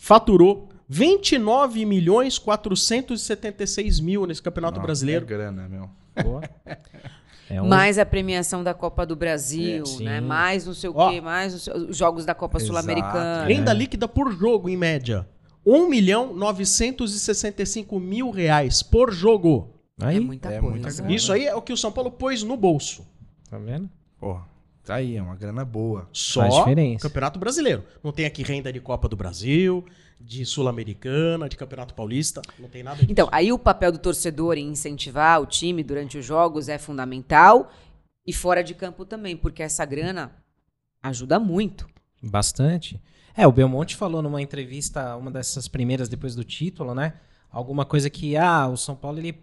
faturou 29 milhões 476 mil nesse Campeonato Nossa, Brasileiro. É grana, meu. é um- Mais a premiação da Copa do Brasil, É, né? Mais não sei o Ó. quê, mais não sei- os jogos da Copa. Sul-Americana. Renda líquida por jogo, em média. 1 milhão 965 mil reais por jogo. Aí, É muita É coisa. muita. Isso aí é o que o São Paulo pôs no bolso. tá vendo? Pô, tá aí, é uma grana boa. Só. Campeonato Brasileiro. Não tem aqui renda de Copa do Brasil, de Sul-Americana, de Campeonato Paulista. Não tem nada disso. Então, aí o papel do torcedor em incentivar o time durante os jogos é fundamental e fora de campo também, porque essa grana ajuda muito. Bastante. É, o Belmonte falou numa entrevista, uma dessas primeiras depois do título, né? Alguma coisa que, ah, o São Paulo ele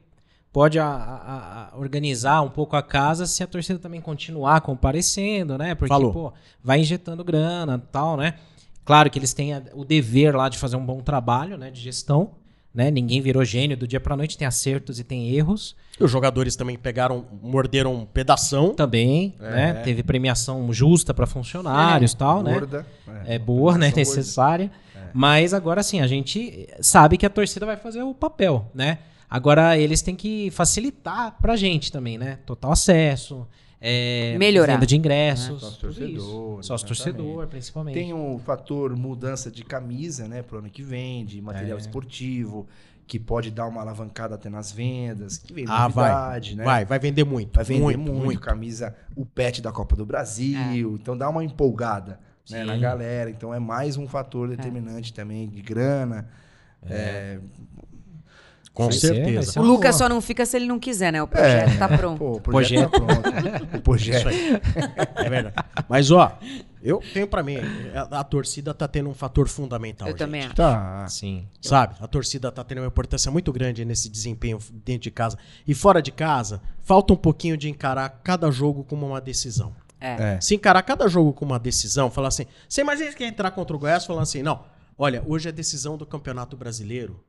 pode a- a- a organizar um pouco a casa se a torcida também continuar comparecendo, né? Porque, Falou. pô, vai injetando grana e tal, né? Claro que eles têm a- o dever lá de fazer um bom trabalho, né? De gestão, né? Ninguém virou gênio do dia pra noite, tem acertos e tem erros. Os jogadores também pegaram, morderam um pedação. Também, É. né? Teve premiação justa pra funcionários e tal, né? Gorda. é boa, né? Necessária. Mas agora sim, a gente sabe que a torcida vai fazer o papel, né? Agora eles têm que facilitar pra gente também, né? Total acesso, é, Melhorar. venda de ingressos, Sócio tudo torcedor. Sócio torcedor, principalmente. Tem um fator mudança de camisa, né, pro ano que vem, de material É. esportivo, que pode dar uma alavancada até nas vendas, que vem Ah, vai. novidade, né? Vai, vai vender muito. Vai vender muito, muito, muito. camisa, o pet da Copa do Brasil, então dá uma empolgada né, na galera. Então é mais um fator determinante também de grana. É, Com Vai ser- certeza. ser O uma Lucas só não fica se ele não quiser, né? O projeto tá pronto. pô, o projeto, tá pronto. O projeto. Isso aí. É verdade. Mas, ó, eu tenho pra mim, a, a torcida tá tendo um fator fundamental. Eu gente. também acho. Tá. Sim. Sabe? A torcida tá tendo uma importância muito grande nesse desempenho dentro de casa. E fora de casa, falta um pouquinho de encarar cada jogo como uma decisão. É. É. Se encarar cada jogo como uma decisão, falar assim, você imagina que entrar contra o Goiás falando assim, não, olha, hoje é decisão do Campeonato Brasileiro.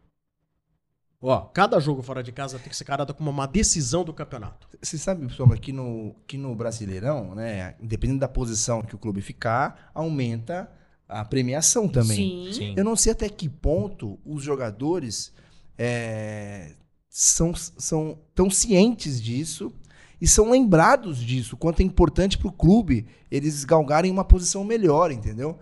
Ó, cada jogo fora de casa tem que ser encarado como uma decisão do campeonato. Você sabe, Sombra, que no, que no Brasileirão, né, independente da posição que o clube ficar, aumenta a premiação também. Sim. Sim. Eu não sei até que ponto os jogadores é, são, são tão cientes disso e são lembrados disso, quanto é importante para o clube eles galgarem uma posição melhor, entendeu?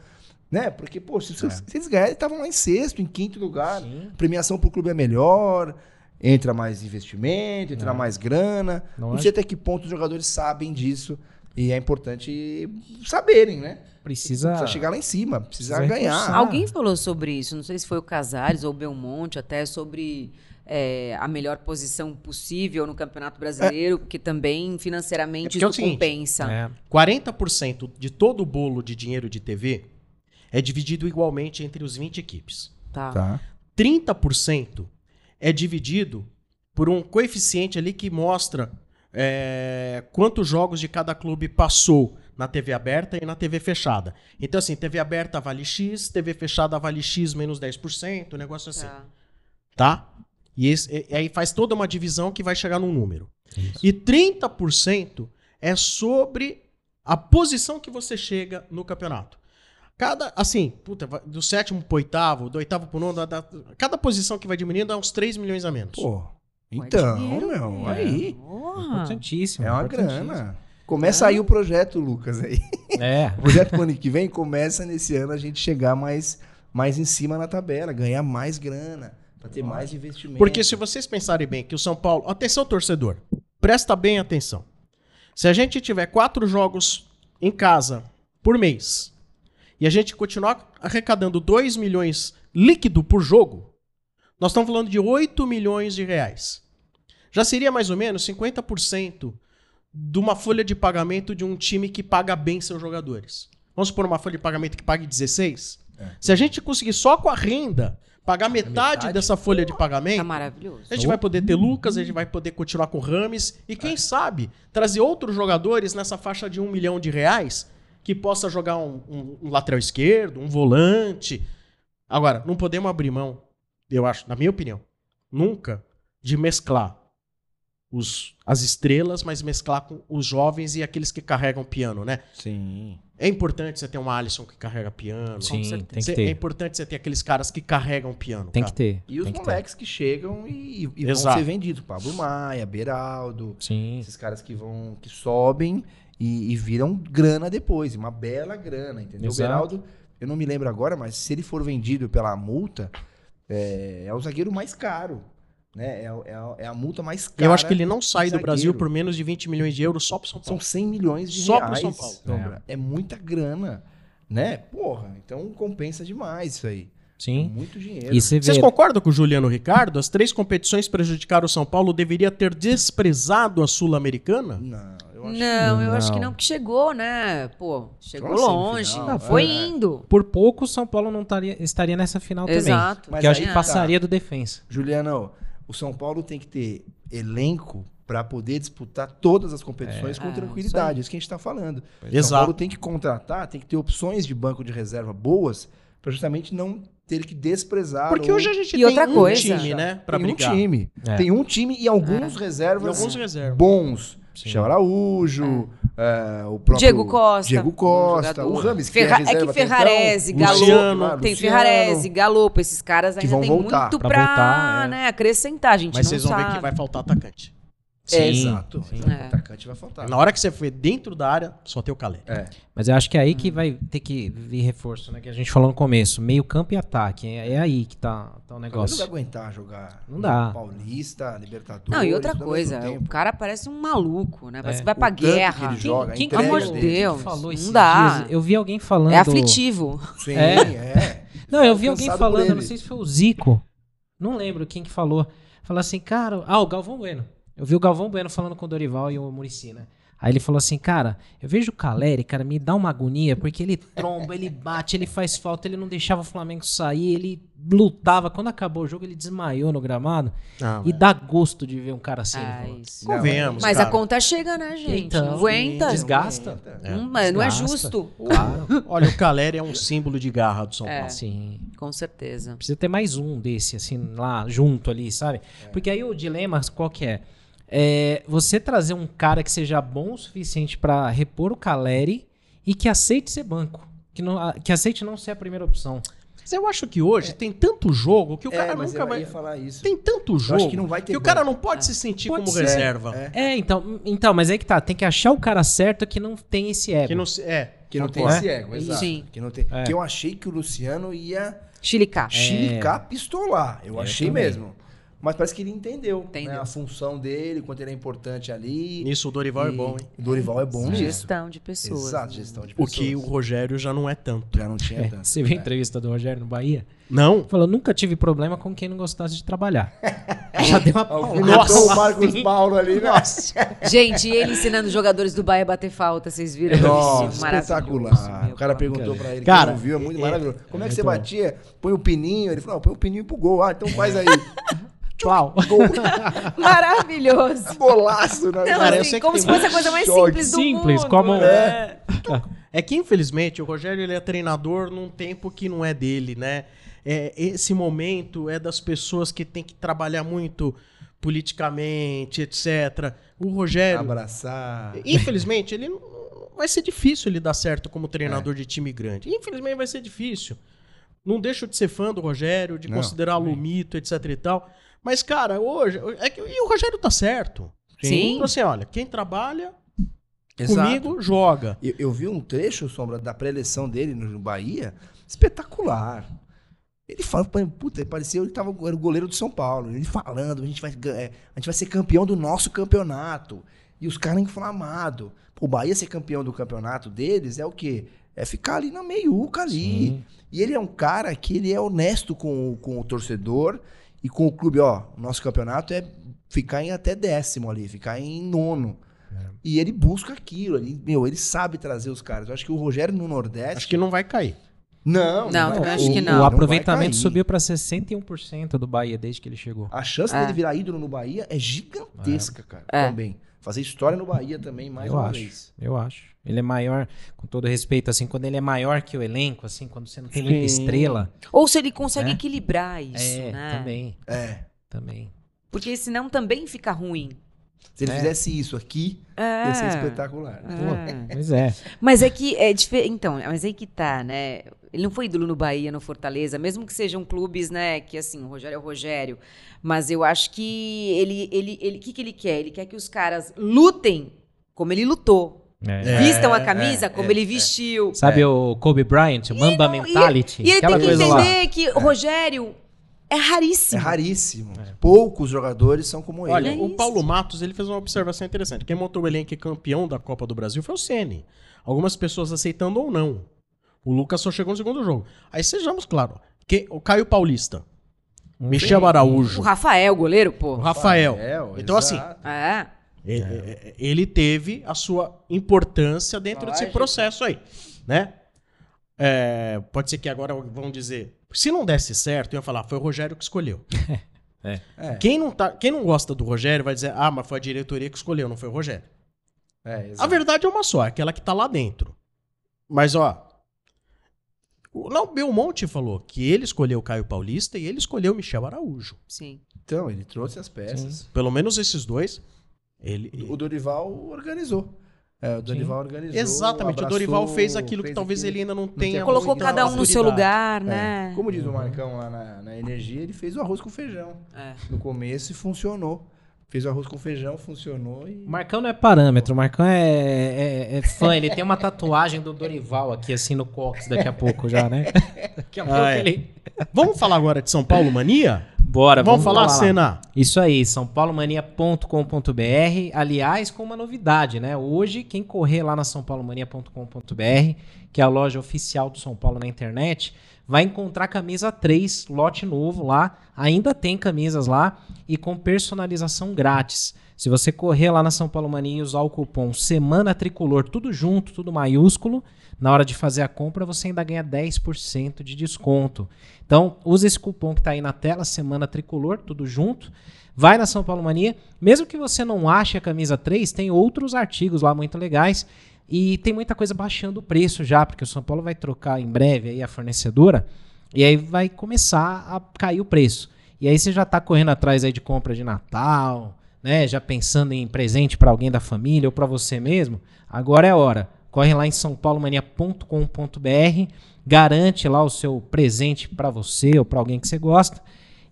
Né? Porque, pô, se, se eles ganharem, estavam lá em sexto, em quinto lugar. Sim. A premiação para o clube é melhor, entra mais investimento, entra É. mais grana. Não Não, acho- sei até que ponto os jogadores sabem disso. E é importante saberem, né? Precisa. Precisa chegar lá em cima, precisa, precisa ganhar. Alguém falou sobre isso, não sei se foi o Casares ou o Belmonte, até sobre é, a melhor posição possível no Campeonato Brasileiro, que também financeiramente É é o isso seguinte, compensa. É. 40% de todo o bolo de dinheiro de TV é dividido igualmente entre os 20 equipes. Tá. Tá. 30% é dividido por um coeficiente ali que mostra é, quantos jogos de cada clube passou na TV aberta e na TV fechada. Então, assim, TV aberta vale X, TV fechada vale X menos 10%, um negócio assim. Tá. Tá? E, esse- e- e aí faz toda uma divisão que vai chegar num número. E 30% é sobre a posição que você chega no campeonato. Cada, assim, puta, do sétimo pro oitavo, do oitavo pro nono, da- da- cada posição que vai diminuindo é uns 3 milhões a menos. Pô, é então, dinheiro, meu, né? aí. Porra. Importantíssimo. É uma importantíssimo. grana. Começa aí o projeto, Lucas, aí. É. O projeto pro ano que vem começa nesse ano a gente chegar mais, mais em cima na tabela, ganhar mais grana, pra ter mais investimento. Porque se vocês pensarem bem que o São Paulo. Atenção, torcedor. Presta bem atenção. Se a gente tiver quatro jogos em casa por mês e a gente continuar arrecadando 2 milhões líquido por jogo, nós estamos falando de 8 milhões de reais. Já seria mais ou menos 50% de uma folha de pagamento de um time que paga bem seus jogadores. Vamos supor uma folha de pagamento que pague 16? Se a gente conseguir só com a renda pagar metade, metade? dessa folha de Tá pagamento, maravilhoso. a gente vai poder ter Lucas, a gente vai poder continuar com Rames e quem sabe trazer outros jogadores nessa faixa de um milhão de reais que possa jogar um, um- um lateral esquerdo, um volante. Agora, não podemos abrir mão, eu acho, na minha opinião, nunca de mesclar os, as estrelas, mas mesclar com os jovens e aqueles que carregam piano, né? Sim. É importante você ter uma Alisson que carrega piano. Sim, certeza. tem que Cê- É ter. importante você ter aqueles caras que carregam piano. Tem cara. que ter. E os tem que ter. moleques que chegam e, e vão ser vendidos. Pablo Maia, Beraldo, Sim. esses caras que vão, que sobem e, e viram grana depois, uma bela grana, entendeu? O Exato. Beraldo, eu não me lembro agora, mas se ele for vendido pela multa, é, é o zagueiro mais caro, né? É, o- é a, é a multa mais cara. Eu acho que ele não sai do zagueiro. Brasil por menos de 20 milhões de euros só pro São São Paulo. 100 milhões de Só pro reais. São Paulo. Sombra. É. muita grana, né? Porra, então compensa demais isso aí. É Sim. muito dinheiro. E você vê. Vocês concordam com o Juliano Ricardo? As três competições prejudicaram o São Paulo, deveria ter desprezado a Sul-Americana? Não, eu acho Não, eu acho que Não. não, porque chegou, né? Pô, chegou longe. semifinal, foi é. indo. Por pouco o São Paulo não estaria, estaria nessa final também. Exato. Mas Que eu acho que tá. passaria do defensa. Juliano, o São Paulo tem que ter elenco para poder disputar todas as competições com É, tranquilidade. Isso, que a gente está falando. O São Exato. Paulo tem que contratar, tem que ter opções de banco de reserva boas para justamente não ter que desprezar. Porque hoje a gente E tem outra um coisa. time, né? Pra tem brigar. um time. É. Tem um time e alguns E reservas alguns reservas. bons. Michel Araújo, é, o próprio Diego Costa, Diego Costa, o Rames, que Ferra- é, é reserva que até então, Ferrarese, Galo- Luciano, Tem Luciano. Ferrarese, Galopo, esses caras Que ainda vão tem voltar. muito voltar, é. né, acrescentar, a gente Mas não vocês vão ver sabe. que vai faltar atacante. É, Sim, exato. sim. É. O atacante vai faltar. Na hora que você foi dentro da área, só tem o Caleri. É. Mas eu acho que é aí que vai ter que vir reforço, né? Que a gente falou no começo. Meio campo e ataque. É, é aí que tá, tá o Ele não negócio. vai aguentar jogar Não dá. Paulista, Libertadores. Não, e outra coisa, o cara parece um maluco, né? Parece É. que vai pra O tanto que guerra. ele joga, Quem, pelo amor de. Deus. Quem falou não dá. dias? Eu vi alguém falando. É aflitivo. Sim, É. é. Não, eu vi alguém falando, não sei se foi o Zico. Não lembro quem que falou. Falou assim, cara. Ah, o Galvão Bueno. Eu vi o Galvão Bueno falando com o Dorival e o Murici, né? Aí ele falou assim, cara, eu vejo o Caleri, cara, me dá uma agonia, porque ele tromba, ele bate, ele faz falta, ele não deixava o Flamengo sair, ele lutava. Quando acabou o jogo, ele desmaiou no gramado. Ah, E dá gosto de ver um cara assim. Ah, Convenhamos, Mas cara. a conta chega, né, gente? Então, aguenta. Desgasta. aguenta. Hum, mas não é justo. Claro. Olha, o Caleri é um símbolo de garra do São É. Paulo. Sim. Com certeza. Precisa ter mais um desse, assim, lá junto ali, sabe? Porque aí o dilema, qual que é? É você trazer um cara que seja bom o suficiente pra repor o Caleri e que aceite ser banco. Que, não, que aceite não ser a primeira opção. Mas eu acho que hoje tem tanto jogo que o cara É, mas nunca eu vai. ia falar isso. Tem tanto jogo que não vai ter o cara não pode se sentir Pode como ser. reserva. É. É, então, então, mas aí que tá, tem que achar o cara certo que não tem esse ego. Que não é. Que não tem concordo. esse ego, exato. Sim. Que, não tem, É. que eu achei que o Luciano ia Chilicar. chilicar, pistolar. Eu, Eu achei também. mesmo. Mas parece que ele entendeu, Entendeu. né, a função dele, quanto ele é importante ali. Nisso o Dorival é E bom, hein? O Dorival é bom nisso. Gestão de pessoas. Exato, né? gestão de O pessoas. que o Rogério já não é tanto. já não tinha É, tanto. você viu a É. entrevista do Rogério no Bahia? Não? Falou, nunca tive problema com quem não gostasse de trabalhar. Já deu uma paulada. o Marcos Paulo ali, né? Nossa. Gente, e ele ensinando os jogadores do Bahia a bater falta, vocês viram? Nossa, Isso, maravilhoso, espetacular. O cara perguntou pra ele, Cara, viu, é muito é- maravilhoso. Como é, que muito você bom. batia? Põe o pininho. Ele falou, não, põe o pininho pro gol. Ah, então faz aí. Maravilhoso. Golaço, né? Não, Cara, assim, como se fosse a coisa mais Choque. simples do Simples, mundo. como- né? É que, infelizmente, o Rogério ele é treinador num tempo que não é dele, né? É, esse momento é das pessoas que tem que trabalhar muito politicamente, etc. O Rogério, Abraçar. infelizmente, ele não vai ser difícil ele dar certo como É. treinador de time grande. Infelizmente vai ser difícil. Não deixo de ser fã do Rogério, de considerá-lo um mito, etc e tal. Mas, cara, hoje. É que, e o Rogério tá certo. Sim. Então, assim, olha, quem trabalha Exato. comigo, joga. Eu, eu vi um trecho, Sombra, da pré-eleição dele no Bahia, espetacular. Ele fala, puta, ele parecia ele tava, era o goleiro do São Paulo. Ele falando, a gente vai, é, a gente vai ser campeão do nosso campeonato. E os caras inflamados. O Bahia ser campeão do campeonato deles é o quê? É ficar ali na meiuca ali. Sim. E ele é um cara que ele é honesto com, com o torcedor e com o clube. Ó, o nosso campeonato é ficar em até décimo ali, ficar em nono. E ele busca aquilo, ele, meu, ele sabe trazer os caras. Eu acho que o Rogério no Nordeste. Acho que não vai cair. Não, Não, vai também acho que O não. vai aproveitamento cair. subiu pra 61% do Bahia desde que ele chegou. A chance É. dele virar ídolo no Bahia é gigantesca, cara. É. Também. Fazer história no Bahia também, mais eu uma acho. vez. Eu acho. Ele é maior, com todo respeito, assim, quando ele é maior que o elenco, assim, quando você não tem muita estrela. Ou se ele consegue É. equilibrar isso, é, né? também, É. também. Porque senão também fica ruim. Se ele É. fizesse isso aqui, É. ia ser espetacular. É. Pô, pois é. Mas é que é diferente. Então, mas aí que tá, né? Ele não foi ídolo no Bahia, no Fortaleza, mesmo que sejam clubes, né? Que assim, o Rogério é o Rogério. Mas eu acho que ele. ele, ele, o que, que ele quer? Ele quer que os caras lutem como ele lutou. É. Vistam a é, camisa é, como é, ele vestiu. Sabe o Kobe Bryant, o Mamba não, e- Mentality? E ele aquela tem que coisa lá. entender que o Rogério é É raríssimo. raríssimo. Poucos jogadores são como ele. Olha, É o. Paulo Matos ele fez uma observação interessante. Quem montou o elenco e campeão da Copa do Brasil foi o Ceni. Algumas pessoas aceitando ou não. O Lucas só chegou no segundo jogo. Aí sejamos claros. Que, o Caio Paulista, Michel O Araújo, Rafael, goleiro, pô. o Rafael. Rafael, então, assim, exato. É. ele, ele teve a sua importância dentro Ah, desse é, processo aí, né? É, pode ser que agora vão dizer, se não desse certo, eu ia falar, foi o Rogério que escolheu. É. Quem não, tá, quem não gosta do Rogério vai dizer, ah, mas foi a diretoria que escolheu, não foi o Rogério. É, A verdade é uma só, é aquela que tá lá dentro. Mas, ó. O não, Belmonte falou que ele escolheu o Caio Paulista e ele escolheu o Michel Araújo. Sim. Então, ele trouxe as peças. Pelo menos esses dois. Ele. O Dorival organizou. É, o Dorival organizou. Exatamente, o abraçou, Dorival fez aquilo que fez talvez aquilo. ele ainda não tenha. Colocou cada um no seu lugar, né? É. Como diz o Marcão lá na, na Energia, ele fez o arroz com feijão É. no começo e funcionou. Fez o arroz com feijão, funcionou e. O Marcão não é parâmetro, o Marcão é, é- é fã, ele tem uma tatuagem do Dorival aqui, assim, no cox daqui a pouco já, né? Daqui a pouco Ah, é. ele... Vamos falar agora de São Paulo Mania? Bora, Vamos, falar, lá. Senna? Isso aí, sãopaulomania.com.br. Aliás, com uma novidade, né? Hoje, quem correr lá na sãopaulomania.com.br, que é a loja oficial do São Paulo na internet, vai encontrar camisa 3, lote novo lá. Ainda tem camisas lá e com personalização grátis. Se você correr lá na São Paulo Mania e usar o cupom Semana Tricolor, tudo junto, tudo maiúsculo, na hora de fazer a compra você ainda ganha 10% de desconto. Então, usa esse cupom que está aí na tela, Semana Tricolor, tudo junto. Vai na São Paulo Mania. Mesmo que você não ache a camisa 3, tem outros artigos lá muito legais. E tem muita coisa baixando o preço já, porque o São Paulo vai trocar em breve aí a fornecedora. E aí vai começar a cair o preço. E aí você já está correndo atrás aí de compra de Natal, né? Já pensando em presente para alguém da família ou para você mesmo. Agora é a hora. Corre lá em sãopaulomania.com.br, garante lá o seu presente para você ou para alguém que você gosta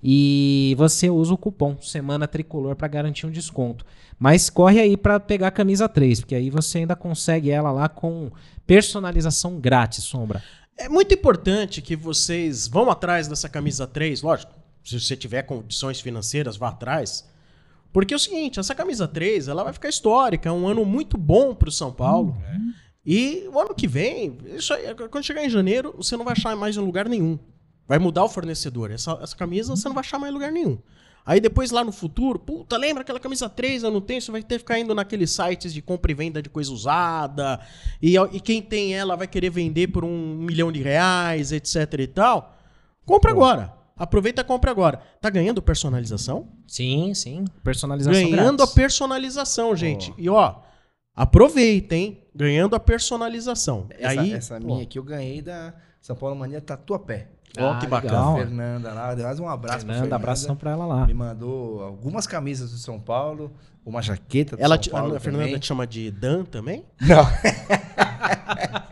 e você usa o cupom Semana Tricolor para garantir um desconto. Mas corre aí para pegar a camisa 3, porque aí você ainda consegue ela lá com personalização grátis, Sombra. É muito importante que vocês vão atrás dessa camisa 3, lógico. Se você tiver condições financeiras, vá atrás. Porque é o seguinte, essa camisa 3, ela vai ficar histórica, é um ano muito bom pro São Paulo. E o ano que vem, isso aí, quando chegar em janeiro, você não vai achar mais em lugar nenhum. Vai mudar o fornecedor. Essa, essa camisa você não vai achar mais em lugar nenhum. Aí depois lá no futuro, puta, lembra aquela camisa 3 eu não tenho? Você vai ter que ficar indo naqueles sites de compra e venda de coisa usada. E, e quem tem ela vai querer vender por um milhão de reais, etc e tal. Compra agora. Aproveita e compra agora. Tá ganhando personalização? Sim, sim. Personalização Ganhando grátis. a personalização, gente. E ó, aproveita, hein? Ganhando a personalização. Essa, Aí, essa minha aqui eu ganhei da São Paulo Mania Tatuapé. Ó, Ah, que legal. bacana. Fernanda lá, aliás, um abraço pra Fernanda, Fernanda. abração pra ela lá. Me mandou algumas camisas do São Paulo, uma jaqueta do ela São te- Paulo a Fernanda também. te chama de Dan também? Não.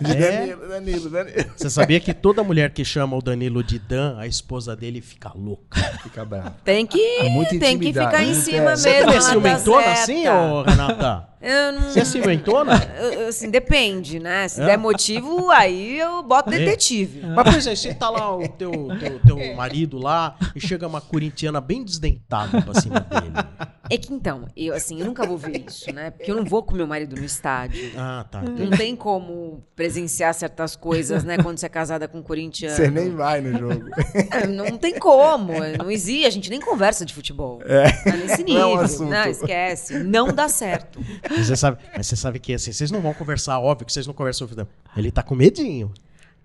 De É? Danilo, Danilo, Danilo. Você sabia que toda mulher que chama o Danilo de Dan, a esposa dele fica louca. Fica bravo. Tem que, É tem que ficar em cima tem. Você mesmo. também é tá ciumentona assim, ô Renata? Eu não. Você é ciumentona? eu- eu, Assim, depende, né? Se É? der motivo, aí eu boto É. detetive. Mas, por exemplo, você tá lá, o teu, teu, teu marido lá, e chega uma corintiana bem desdentada pra cima dele. É que então, eu assim, eu nunca vou ver isso, né? Porque eu não vou com meu marido no estádio. Ah, tá. Não tem como presenciar certas coisas, né? Quando você é casada com um corintiano. Você nem vai no jogo. É, Não tem como, não existe, a gente nem conversa de futebol. É. nesse Não é um nível. assunto. não, esquece. Não dá certo. Mas você sabe, mas você sabe que assim, vocês não vão conversar, óbvio que vocês não conversam. Ele tá com medinho.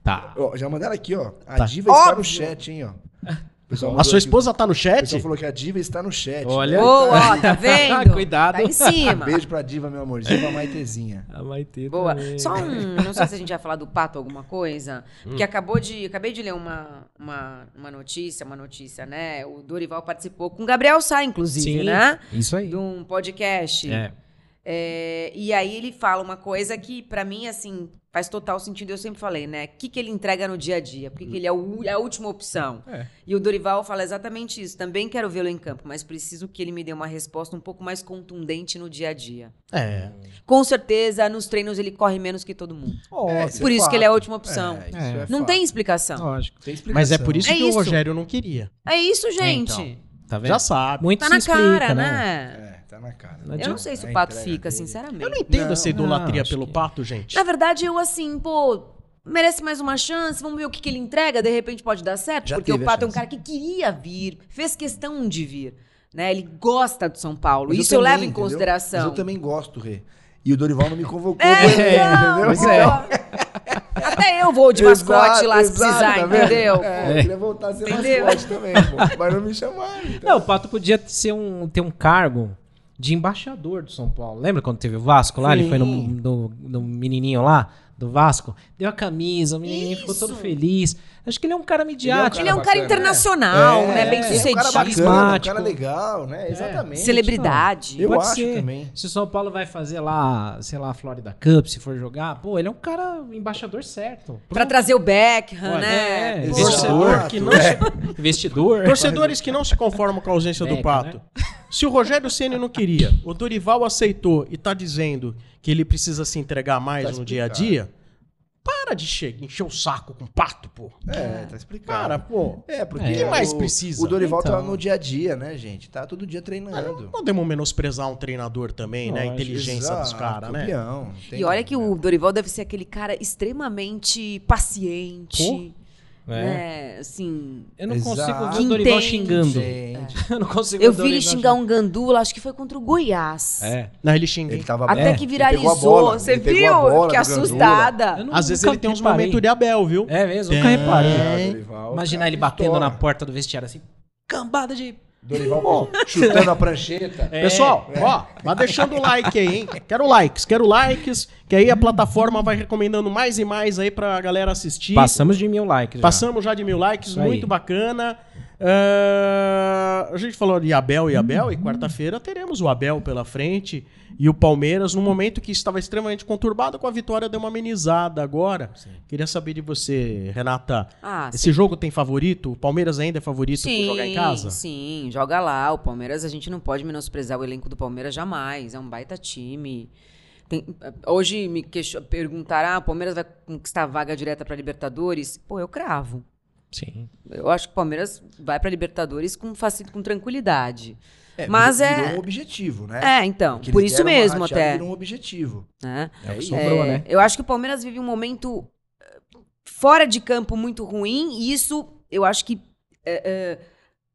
Tá. Ó, já mandaram aqui, ó. A Tá. diva está no chat, hein, ó. Pessoal A sua aqui- esposa tá no O chat? pessoal falou que a diva está no chat. Olha. Boa, ó, tá vendo? Cuidado. Tá em cima. Beijo pra diva, meu amor. Diva Maitezinha. Vai ter Boa. também. Só um. Não sei se a gente vai falar do pato alguma coisa. Porque acabou de. Acabei de ler uma, uma, uma notícia, uma notícia, né? O Dorival participou com o Gabriel Sá, inclusive, Sim, né? Isso aí. De um podcast. É. É, e aí ele fala uma coisa que, pra mim, assim, faz total sentido. Eu sempre falei, né? O que, que ele entrega no dia a dia? Por que, que ele é, o- é a última opção? É. E o Dorival fala exatamente isso. Também quero vê-lo em campo, mas preciso que ele me dê uma resposta um pouco mais contundente no dia a dia. É. Com certeza, nos treinos ele corre menos que todo mundo. É, Por isso que ele é a última opção. É, isso É. é Não fato. tem explicação. Lógico. Tem explicação. Mas é por isso É que o isso. Rogério não queria. É isso, gente. então. Tá vendo? Já sabe. Muito tá se na explica, cara, né? né? É, tá na cara. Não Eu não sei se É o pato entrega fica, dele. sinceramente. Eu não entendo Não, essa idolatria não, pelo que- pato, gente. Na verdade, eu assim, pô, merece mais uma chance, vamos ver o que, que ele entrega, de repente pode dar certo, Já porque o Pato é um cara que queria vir, fez questão de vir, né? Ele gosta do São Paulo, Mas isso eu, também, levo em entendeu? consideração. Mas eu também gosto, Rê. E o Dorival não me convocou. É, também, então, entendeu? Pois é. Até eu vou de mascote lá se Exato, precisar, tá entendeu? É, eu queria voltar a ser Entendeu? mascote também, pô. Mas não me chamaram. Então. Não, o Pato podia ser um, ter um cargo de embaixador do São Paulo. Lembra quando teve o Vasco lá? Ele Sim. foi no, no, no menininho lá, do Vasco, deu a camisa, o menino ficou todo feliz. Acho que ele é um cara midiático. Ele é um cara internacional, É, né? Bem é, sucedido. É um cara bacana, um cara legal, né? Exatamente. Celebridade. Eu Pode acho ser. também. Se o São Paulo vai fazer lá, sei lá, a Florida Cup, se for jogar, pô, ele é um cara embaixador certo. Pra trazer o Beckham, Olha, né? é, Exato, que não é. se Investidor. Torcedores que não se conformam com a ausência do Beca, Pato. Se o Rogério Ceni não queria, o Dorival aceitou e tá dizendo que ele precisa se entregar mais Tá no dia a dia, para de che- encher o saco com Pato, pô. É, tá explicado. Cara, pô. é, porque É. O que mais o- precisa? O Dorival tá Então. no dia a dia, né, gente? Tá todo dia treinando. Não podemos menosprezar um treinador também, né? A inteligência dos Exato, caras, né? campeão, E olha que como, o Dorival deve ser aquele cara extremamente paciente. É. Né? Assim. Eu não Exato. consigo ver o Dorival xingando. Eu não consigo Eu vi ele xingar um gandula, acho que foi contra o Goiás. É. Não, ele xinga. ele tava Até que Ele pegou a viralizou. bola, Você ele pegou a viu? bola Gandula. assustada. Não- Às vezes ele tem uns reparei. momentos de Abel, viu? É mesmo, nunca reparei. É, Dorival, Imagina cara, ele batendo na porta do vestiário assim, cambada de... Dorival chutando a prancheta. É. Pessoal, ó, vai deixando o like aí, hein? Quero likes, quero likes, que aí a plataforma vai recomendando mais e mais aí pra galera assistir. Passamos de mil likes já. Passamos já de mil likes, Isso aí. muito bacana. Ah, a gente falou de Abel e Abel, e quarta-feira teremos o Abel pela frente e o Palmeiras, num momento que estava extremamente conturbado, com a vitória deu uma amenizada agora. Queria saber de você, Renata. Ah, Esse jogo tem favorito? O Palmeiras ainda é favorito por jogar em casa? Sim, joga lá. O Palmeiras, a gente não pode menosprezar o elenco do Palmeiras jamais. É um baita time. Tem- hoje me perguntaram: ah, o Palmeiras vai conquistar a vaga direta para Libertadores? Pô, eu cravo. Sim. Eu acho que o Palmeiras vai para Libertadores com, faci- com tranquilidade. É, Mas virou é- um objetivo, né? É, então, Que por isso mesmo até. Virou um objetivo. né? É, o que sobrou, É, né? Eu acho que o Palmeiras vive um momento eh, fora de campo muito ruim, e isso eu acho que. eh, eh,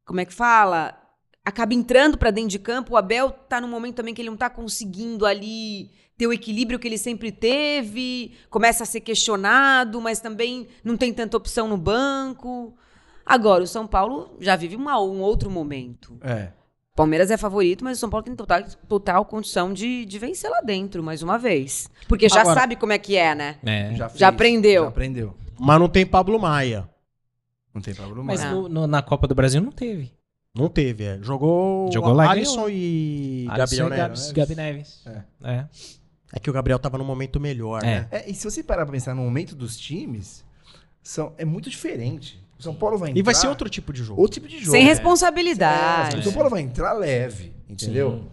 como é que fala? Acaba entrando pra dentro de campo. O Abel tá num momento também que ele não tá conseguindo ali ter o equilíbrio que ele sempre teve, começa a ser questionado, mas também não tem tanta opção no banco. Agora, o São Paulo já vive uma- um outro momento. É. Palmeiras é favorito, mas o São Paulo tem total, total condição de, de vencer lá dentro, mais uma vez. Porque já Agora- sabe como é que é, né? É. Já aprendeu. Já aprendeu. Mas não tem Pablo Maia. Não tem problema. Mas Ah. no- no- na Copa do Brasil não teve. Não teve, é. Jogou, Jogou e Alisson e Gabriel e Neves. Gabi, Neves. É. É. É que o Gabriel tava num momento melhor, É. né? É, e se você parar pra pensar no momento dos times, são, é muito diferente. O São Paulo vai entrar... E vai ser outro tipo de jogo. outro tipo de jogo. Sem responsabilidade. É, o São Paulo vai entrar leve, entendeu?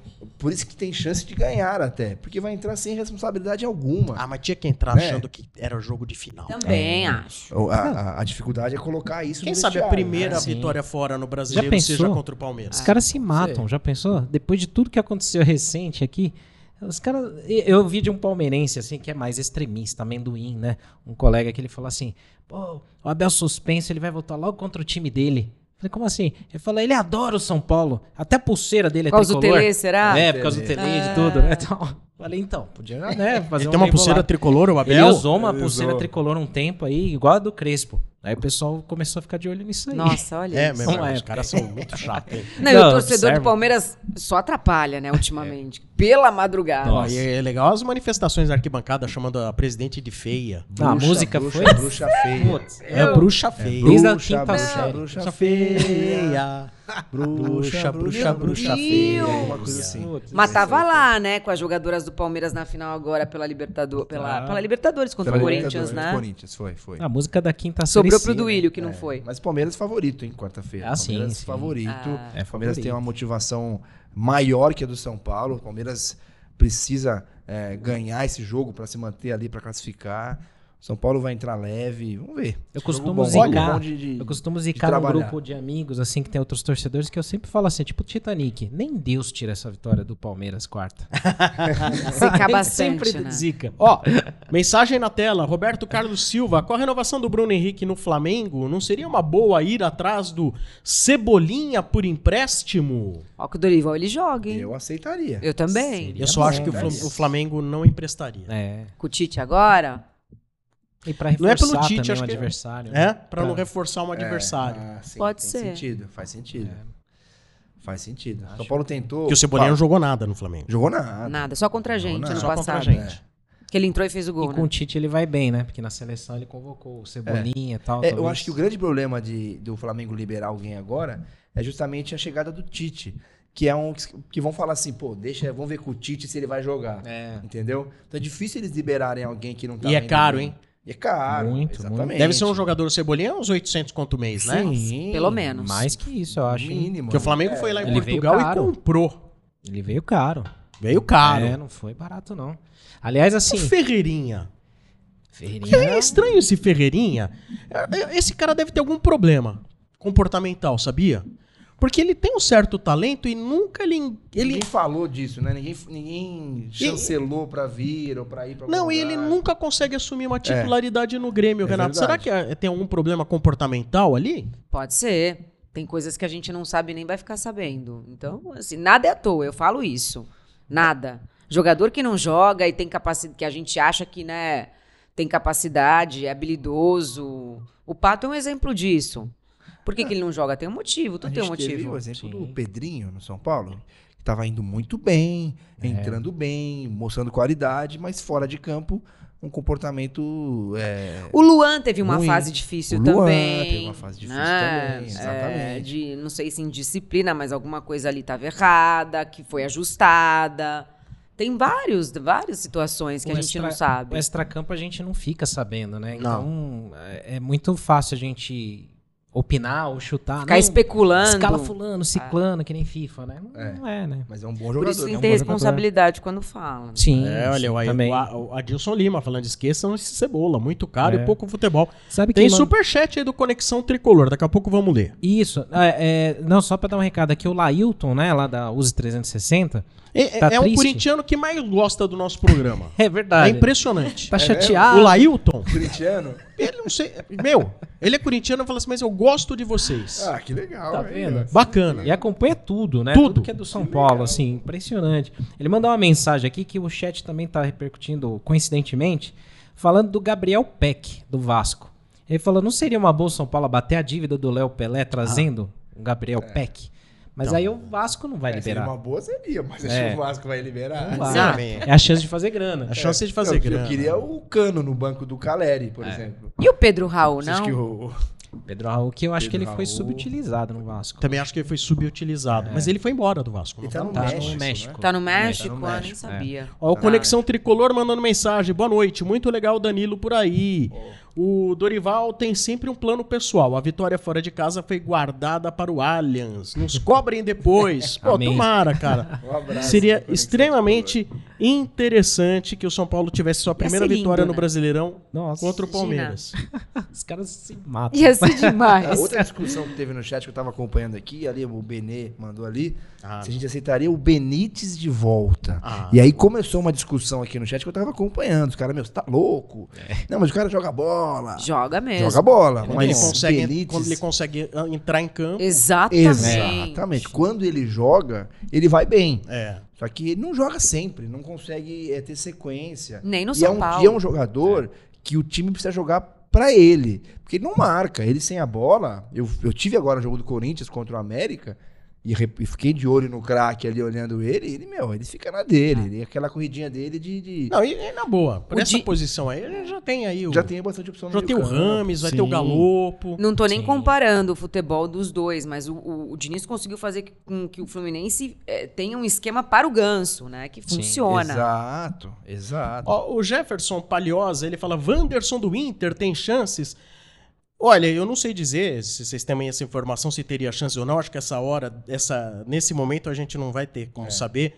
Por isso que tem chance de ganhar até. Porque vai entrar sem responsabilidade alguma. Ah, mas tinha que entrar É. achando que era o jogo de final. Também acho. O- A, a- a dificuldade é colocar isso Quem no sabe a primeira né? Sim. vitória fora no Já brasileiro pensou? seja contra o Palmeiras. Os caras se matam, já pensou? Depois de tudo que aconteceu recente aqui, os caras. Eu vi de um palmeirense, assim, que é mais extremista, amendoim, né? Um colega que ele falou assim: pô, o Abel suspenso, ele vai voltar logo contra o time dele. Falei, como assim? Ele falou, ele adora o São Paulo. Até a pulseira dele é Por causa do tricolor. Tele, será? É, por causa do Tele e de tudo, né? Então, falei, então, podia, né, fazer Ele um tem uma pulseira bolado. tricolor, o Abel? Ele usou uma Ele pulseira usou. tricolor um tempo aí, igual a do Crespo. Aí o pessoal começou a ficar de olho nisso aí. Nossa, olha É, isso. mesmo. É, os caras são muito chatos? Não, e Não, o torcedor observa. do Palmeiras só atrapalha, né, ultimamente. Pela madrugada. E é legal as manifestações da arquibancada chamando a presidente de feia. Ah, a música bruxa, foi- Bruxa feia. Putz, É a bruxa feia. Desde a Bruxa, quinta bruxa, série. bruxa feia. Bruxa, bruxa, bruxa Ih, feia. Alguma coisa assim. Mas tava lá, né, com as jogadoras do Palmeiras na final agora pela Libertadores, pela, Ah. pela Libertadores contra Pela o Corinthians, Libertadores, né? Corinthians, foi, foi. A música da quinta série. Sobrou pro né? Duílio, que não É, foi. Mas Palmeiras favorito, hein, quarta-feira. Ah, sim, Palmeiras sim. favorito. Ah. É O Palmeiras tem favorito. uma motivação maior que a do São Paulo. O Palmeiras precisa é, ganhar esse jogo para se manter ali, para classificar. São Paulo vai entrar leve. Vamos ver. Eu costumo bom, zicar. bom de- de- Eu costumo zicar trabalhar. grupo de amigos, assim, que tem outros torcedores, que eu sempre falo assim, tipo Titanic. Nem Deus tira essa vitória do Palmeiras quarta. Ele bastante, sempre né? zica. Ó, mensagem na tela. Roberto Carlos Silva. Com a renovação do Bruno Henrique no Flamengo, não seria uma boa ir atrás do Cebolinha por empréstimo? Ó que o Dorival ele joga, hein? Eu, Eu aceitaria. também. Seria Eu só bom, acho que o Flamengo não emprestaria. É. Com o Tite agora? E pra Não é reforçar pelo Tite, também acho o que é- adversário. É? né? Pra não reforçar um adversário. É, ah, sim, Pode tem ser. sentido, faz sentido. É. Faz sentido. São Paulo tentou. Porque o Cebolinha Pá, não jogou nada no Flamengo. jogou nada. Nada, só contra a gente ano Só contra a passado. gente. Que ele entrou e fez o E gol, com né? o Tite ele vai bem, né? Porque na seleção ele convocou o Cebolinha e tal. É, eu acho que o grande problema de, do Flamengo liberar alguém agora é justamente a chegada do Tite. Que é um. Que vão falar assim, pô, deixa, vamos ver com o Tite se ele vai jogar. É. Entendeu? Então é difícil eles liberarem alguém que não tá E é caro, bem. hein? E é caro. Muito, exatamente. muito. Deve ser um jogador cebolinha uns 800 quanto mês, né? Sim. Pelo menos. Mais que isso, eu acho. Mínimo. Porque o Flamengo É, foi lá em ele Portugal e comprou. Ele veio caro. Veio caro. É, não foi barato, não. Aliás, assim. O Ferreirinha. Ferreirinha. É estranho esse Ferreirinha. É, Esse cara deve ter algum problema comportamental, sabia? Porque ele tem um certo talento e nunca ele. ele Ninguém falou disso, né? Ninguém, ninguém chancelou pra vir ou pra ir pra algum não, e ele nunca consegue assumir uma titularidade no Grêmio, É Renato. Será verdade. que é- tem algum problema comportamental ali? Pode ser. Tem coisas que a gente não sabe nem vai ficar sabendo. Então, assim, nada é à toa, eu falo isso. Nada. Jogador que não joga e tem capacidade, que a gente acha que, né, tem capacidade, é habilidoso. O Pato é um exemplo disso. Por que, que ele não joga? Tem um motivo, A tudo tem um gente teve motivo. o exemplo Sim. do Pedrinho no São Paulo, que tava indo muito bem, É. entrando bem, mostrando qualidade, mas fora de campo, um comportamento. é, O Luan teve uma Ruim. fase difícil O Luan também. teve uma fase difícil né? também, exatamente. É, de, não sei se indisciplina, mas alguma coisa ali estava errada, que foi ajustada. Tem vários, várias situações que O a gente não extra- sabe. O extracampo a gente não fica sabendo, né? Então é, é muito fácil a gente opinar ou chutar. Ficar não, especulando. Escala fulano, ciclano, que nem FIFA, né? Não É. não é, né? Mas é um bom Por jogador. isso né? tem Um que ter bom jogador. responsabilidade quando fala. Sim. É, olha, sim, o, também. o, o Adilson Lima falando, esqueçam esse cebola, muito caro É. e pouco futebol. Sabe Tem quem manda- superchat aí do Conexão Tricolor, daqui a pouco vamos ler. Isso. É, é, não, só pra dar um recado aqui, o Lailton, né, lá da Use 360. É, Tá é o triste? corintiano que mais gosta do nosso programa. É É verdade. impressionante. Tá É chateado. O Lailton, Corintiano? ele não sei. Meu, ele é corintiano e fala assim, mas eu gosto de vocês. Ah, que legal. Tá vendo? Bacana. E acompanha tudo, né? Tudo. Tudo, que é do São Paulo, assim, impressionante. Ele mandou uma mensagem aqui que o chat também tá repercutindo, coincidentemente, falando do Gabriel Peck, do Vasco. Ele falou, não seria uma boa o São Paulo bater a dívida do Léo Pelé trazendo o Gabriel Peck? Mas Então. aí o Vasco não vai É, seria liberar. uma boa, seria, mas acho É. que o Vasco vai liberar. Exato. É a chance de fazer grana. A chance de fazer eu, grana. Eu queria o Cano no banco do Caleri, por exemplo. E o Pedro Raul, não? que o- Pedro Raul, que eu acho Pedro que ele foi Raul. subutilizado no Vasco. Também acho que ele foi subutilizado. Mas ele foi embora do Vasco. Ele tá no tá? México, no México. Tá no México? Tá no Ah, nem México, sabia. Ó, o Conexão Tricolor mandando mensagem. Boa noite, muito legal o Danilo por aí. O Dorival tem sempre um plano pessoal. A vitória fora de casa foi guardada para o Allianz. Nos cobrem depois. Pô, Amém. tomara, cara. Um abraço Seria extremamente interessante que o São Paulo tivesse sua primeira lindo, vitória no né? Brasileirão Nossa. contra o. Palmeiras. Os caras se matam. Ia ser A demais. outra discussão que teve no chat que eu tava acompanhando aqui, ali o Benê mandou ali, Ah. se a gente aceitaria o Benítez de volta. Ah. E aí começou uma discussão aqui no chat que eu tava acompanhando. Os caras, meu, você tá louco? Não, mas o cara joga bola. Joga mesmo. Joga bola. Quando, mas ele consegue, Benítez- quando ele consegue ah, entrar em campo. Exatamente. Exatamente. Quando ele joga, ele vai bem. É. Só que ele não joga sempre, não consegue é, ter sequência. Nem no e São é um, Paulo. E é um jogador que o time precisa jogar pra ele. Porque ele não marca. Ele sem a bola. Eu, eu tive agora o jogo do Corinthians contra o América. E, re- e fiquei de olho no craque ali olhando ele. Ele, meu, ele fica na dele. Ele, aquela corridinha dele de. de- Não, e, e na boa. Por O essa Di- posição aí, ele já tem aí o. já tem bastante opção já tem o. Rames, vai ter o. Galopo. Não tô nem Sim. comparando o futebol dos dois, mas o, o, o Diniz conseguiu fazer com que o Fluminense eh, tenha um esquema para o ganso, né? Que Sim, funciona. Exato, exato. Ó, o Jefferson Palhosa, ele fala: Wanderson do Inter tem chances. Olha, eu não sei dizer se vocês têm essa informação, se teria chance ou não. Acho que essa hora, essa, nesse momento, a gente não vai ter como saber.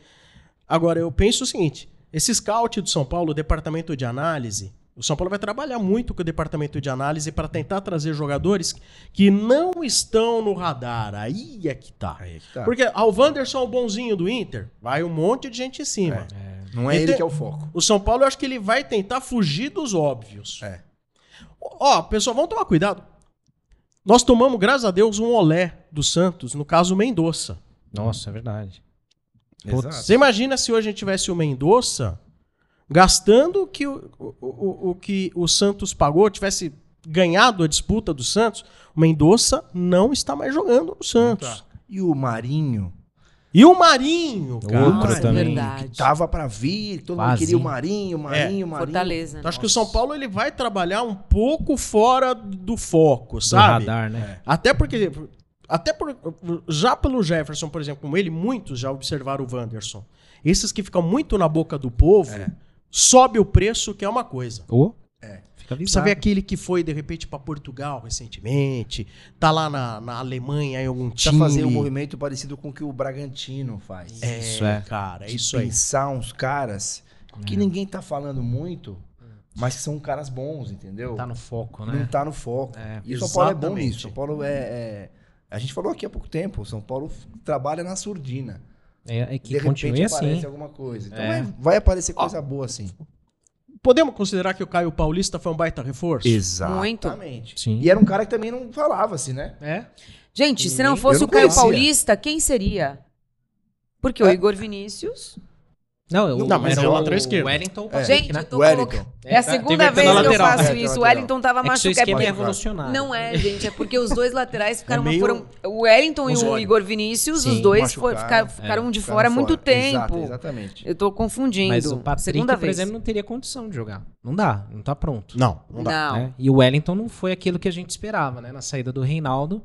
Agora, eu penso o seguinte: esse scout do São Paulo, o departamento de análise, o São Paulo vai trabalhar muito com o departamento de análise para tentar trazer jogadores que não estão no radar. Aí é que tá. É que tá. Porque ah, o Wanderson é o bonzinho do Inter, vai um monte de gente em cima. Não é E ele tem- que é o foco. O São Paulo, eu acho que ele vai tentar fugir dos óbvios. É. Ó, pessoal, vamos tomar cuidado. Nós tomamos, graças a Deus, um olé do Santos, no caso o Mendonça. Nossa, é verdade. Exato. Você imagina se hoje a gente tivesse o Mendonça gastando o que o, o, o, o que o Santos pagou, tivesse ganhado a disputa do Santos, o Mendonça não está mais jogando no Santos. Tá. E o Marinho E o Marinho, cara. Outro Marinho, também. Verdade. Que tava pra vir, todo mundo Quase. queria o Marinho, Marinho, Marinho. Fortaleza. Então, acho que o São Paulo ele vai trabalhar um pouco fora do foco, Do sabe? radar, né? Até porque. Até por, já pelo Jefferson, por exemplo, como ele, muitos já observaram o Wanderson. Esses que ficam muito na boca do povo, sobe o preço, que é uma coisa. É. Fica Precisa avisado. ver aquele que foi, de repente, pra Portugal recentemente, tá lá na, na Alemanha em algum Precisa time. fazer um movimento parecido com o que o Bragantino faz. É, Isso é. cara, é De isso aí. pensar uns caras que ninguém tá falando muito, mas que são caras bons, entendeu? Tá no foco, Não né? tá no foco. É. e o São Paulo é bom nisso. São Paulo é, é- A gente falou aqui há pouco tempo, o São Paulo trabalha na surdina. É, é De que repente continue aparece assim. alguma coisa. Então É. vai, vai aparecer coisa boa assim. Podemos considerar que o Caio Paulista foi um baita reforço? Exatamente. Sim. E era um cara que também não falava assim, né? É. Gente, se não fosse não o Caio conhecia. Paulista, quem seria? Porque o É. Igor Vinícius. Não, Não, mas era é o lateral esquerdo. Wellington É. Gente, né? eu tô Wellington. colocando. É a tá, segunda vez que eu faço É, isso. O. Wellington tava É machucado. é revolucionário. Não é, gente. É porque os dois laterais ficaram. É meio foram, o Wellington e o. Igor Vinícius, os dois ficaram, ficaram de Ficaram fora há muito fora. tempo. Exato, exatamente. Eu tô confundindo. Mas o Patrick, segunda por vez. exemplo, não teria condição de jogar. Não dá, não tá pronto. Não, não dá. Não. né? E o Wellington não foi aquilo que a gente esperava, né? Na saída do Reinaldo,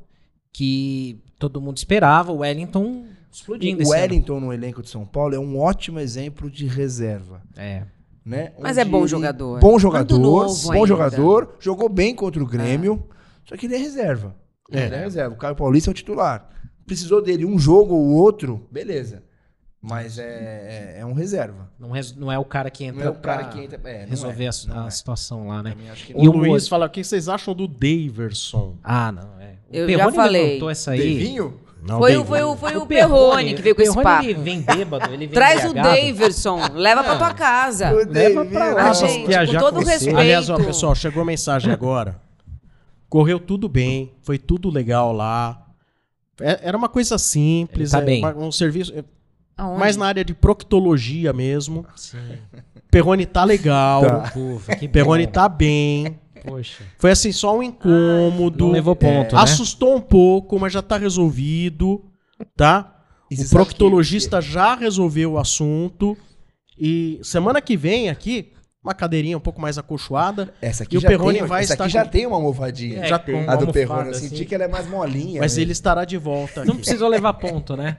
que todo mundo esperava, o Wellington explodindo O esse ano. Wellington no elenco de São Paulo é um ótimo exemplo de reserva. É. Né? Mas Onde é bom ele- jogador. Bom jogador, bom ainda. jogador, jogou bem contra o Grêmio, só que ele é reserva. É. Ele é reserva. O Caio Paulista é o titular. Precisou dele um jogo ou outro, beleza. Mas é, é, é um reserva. Não, res- não é o cara que entra Não é o cara que entra. É, não resolver é, a, não a é. situação lá, né? O E o Luiz outro? fala, o que vocês acham do Daverson? Ah, não, é. O Eu já Perrone falei. levantou essa aí. Devinho? Não, Foi, o- foi, o- foi o Perrone, Perrone que veio com esse papo. Ele vem bêbado, ele vem Traz o embriagado. Daverson. Leva pra tua casa. O Leva pra lá, Ah, gente, com viajar todo com respeito. Aliás, ó, pessoal, chegou a mensagem agora. Correu tudo bem, foi tudo legal lá. É- Era uma coisa simples, tá é um serviço é, Aonde? mais na área de proctologia mesmo. Sim. Perrone tá legal, Tá. Ufa, Perrone tá bem. Poxa. Foi assim só um incômodo. Não levou ponto, né? Assustou um pouco, mas já tá resolvido, tá? O proctologista já resolveu o assunto. E semana que vem aqui, uma cadeirinha um pouco mais acolchoada. Essa aqui E o já Perrone tem, vai essa estar aqui já com- tem uma almofadinha. Já com tem. A do Perrone, eu senti assim. que ela é mais molinha. Mas mesmo. ele estará de volta aqui. Não precisou levar ponto, né?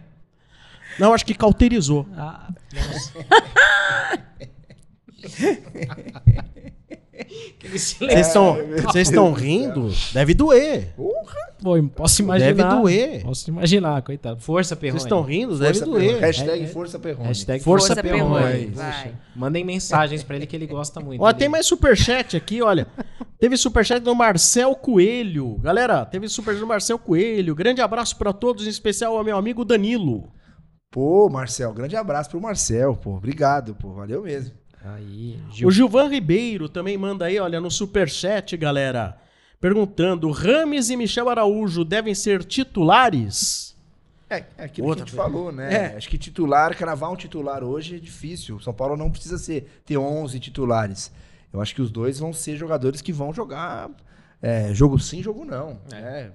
Não, acho que cauterizou. Ah, nossa. Vocês estão rindo? Deve doer. Pô, eu posso imaginar. Deve doer. Posso imaginar, coitado. Força, Perrone. Vocês estão rindo? Força Deve doer. Perrone. Hashtag É, é. Força Perrone. Hashtag Força Força Perrone. Perrone. Mandem mensagens pra ele que ele gosta muito. Ó, tem mais superchat aqui, olha. Teve superchat do Marcel Coelho. Galera, teve superchat do Marcel Coelho. Grande abraço pra todos, em especial ao meu amigo Danilo. Pô, Marcel, grande abraço pro Marcel, pô. Obrigado, pô. Valeu mesmo. Aí, O Gilvan Ribeiro também manda aí, olha, no superchat, galera. Perguntando: Rames e Michel Araújo devem ser titulares? É, é aquilo Outra que a gente falou, né? É. Acho que titular, cravar um titular hoje é difícil. O São Paulo não precisa ser, ter 11 titulares. Eu acho que os dois vão ser jogadores que vão jogar é, jogo sim, jogo não. né?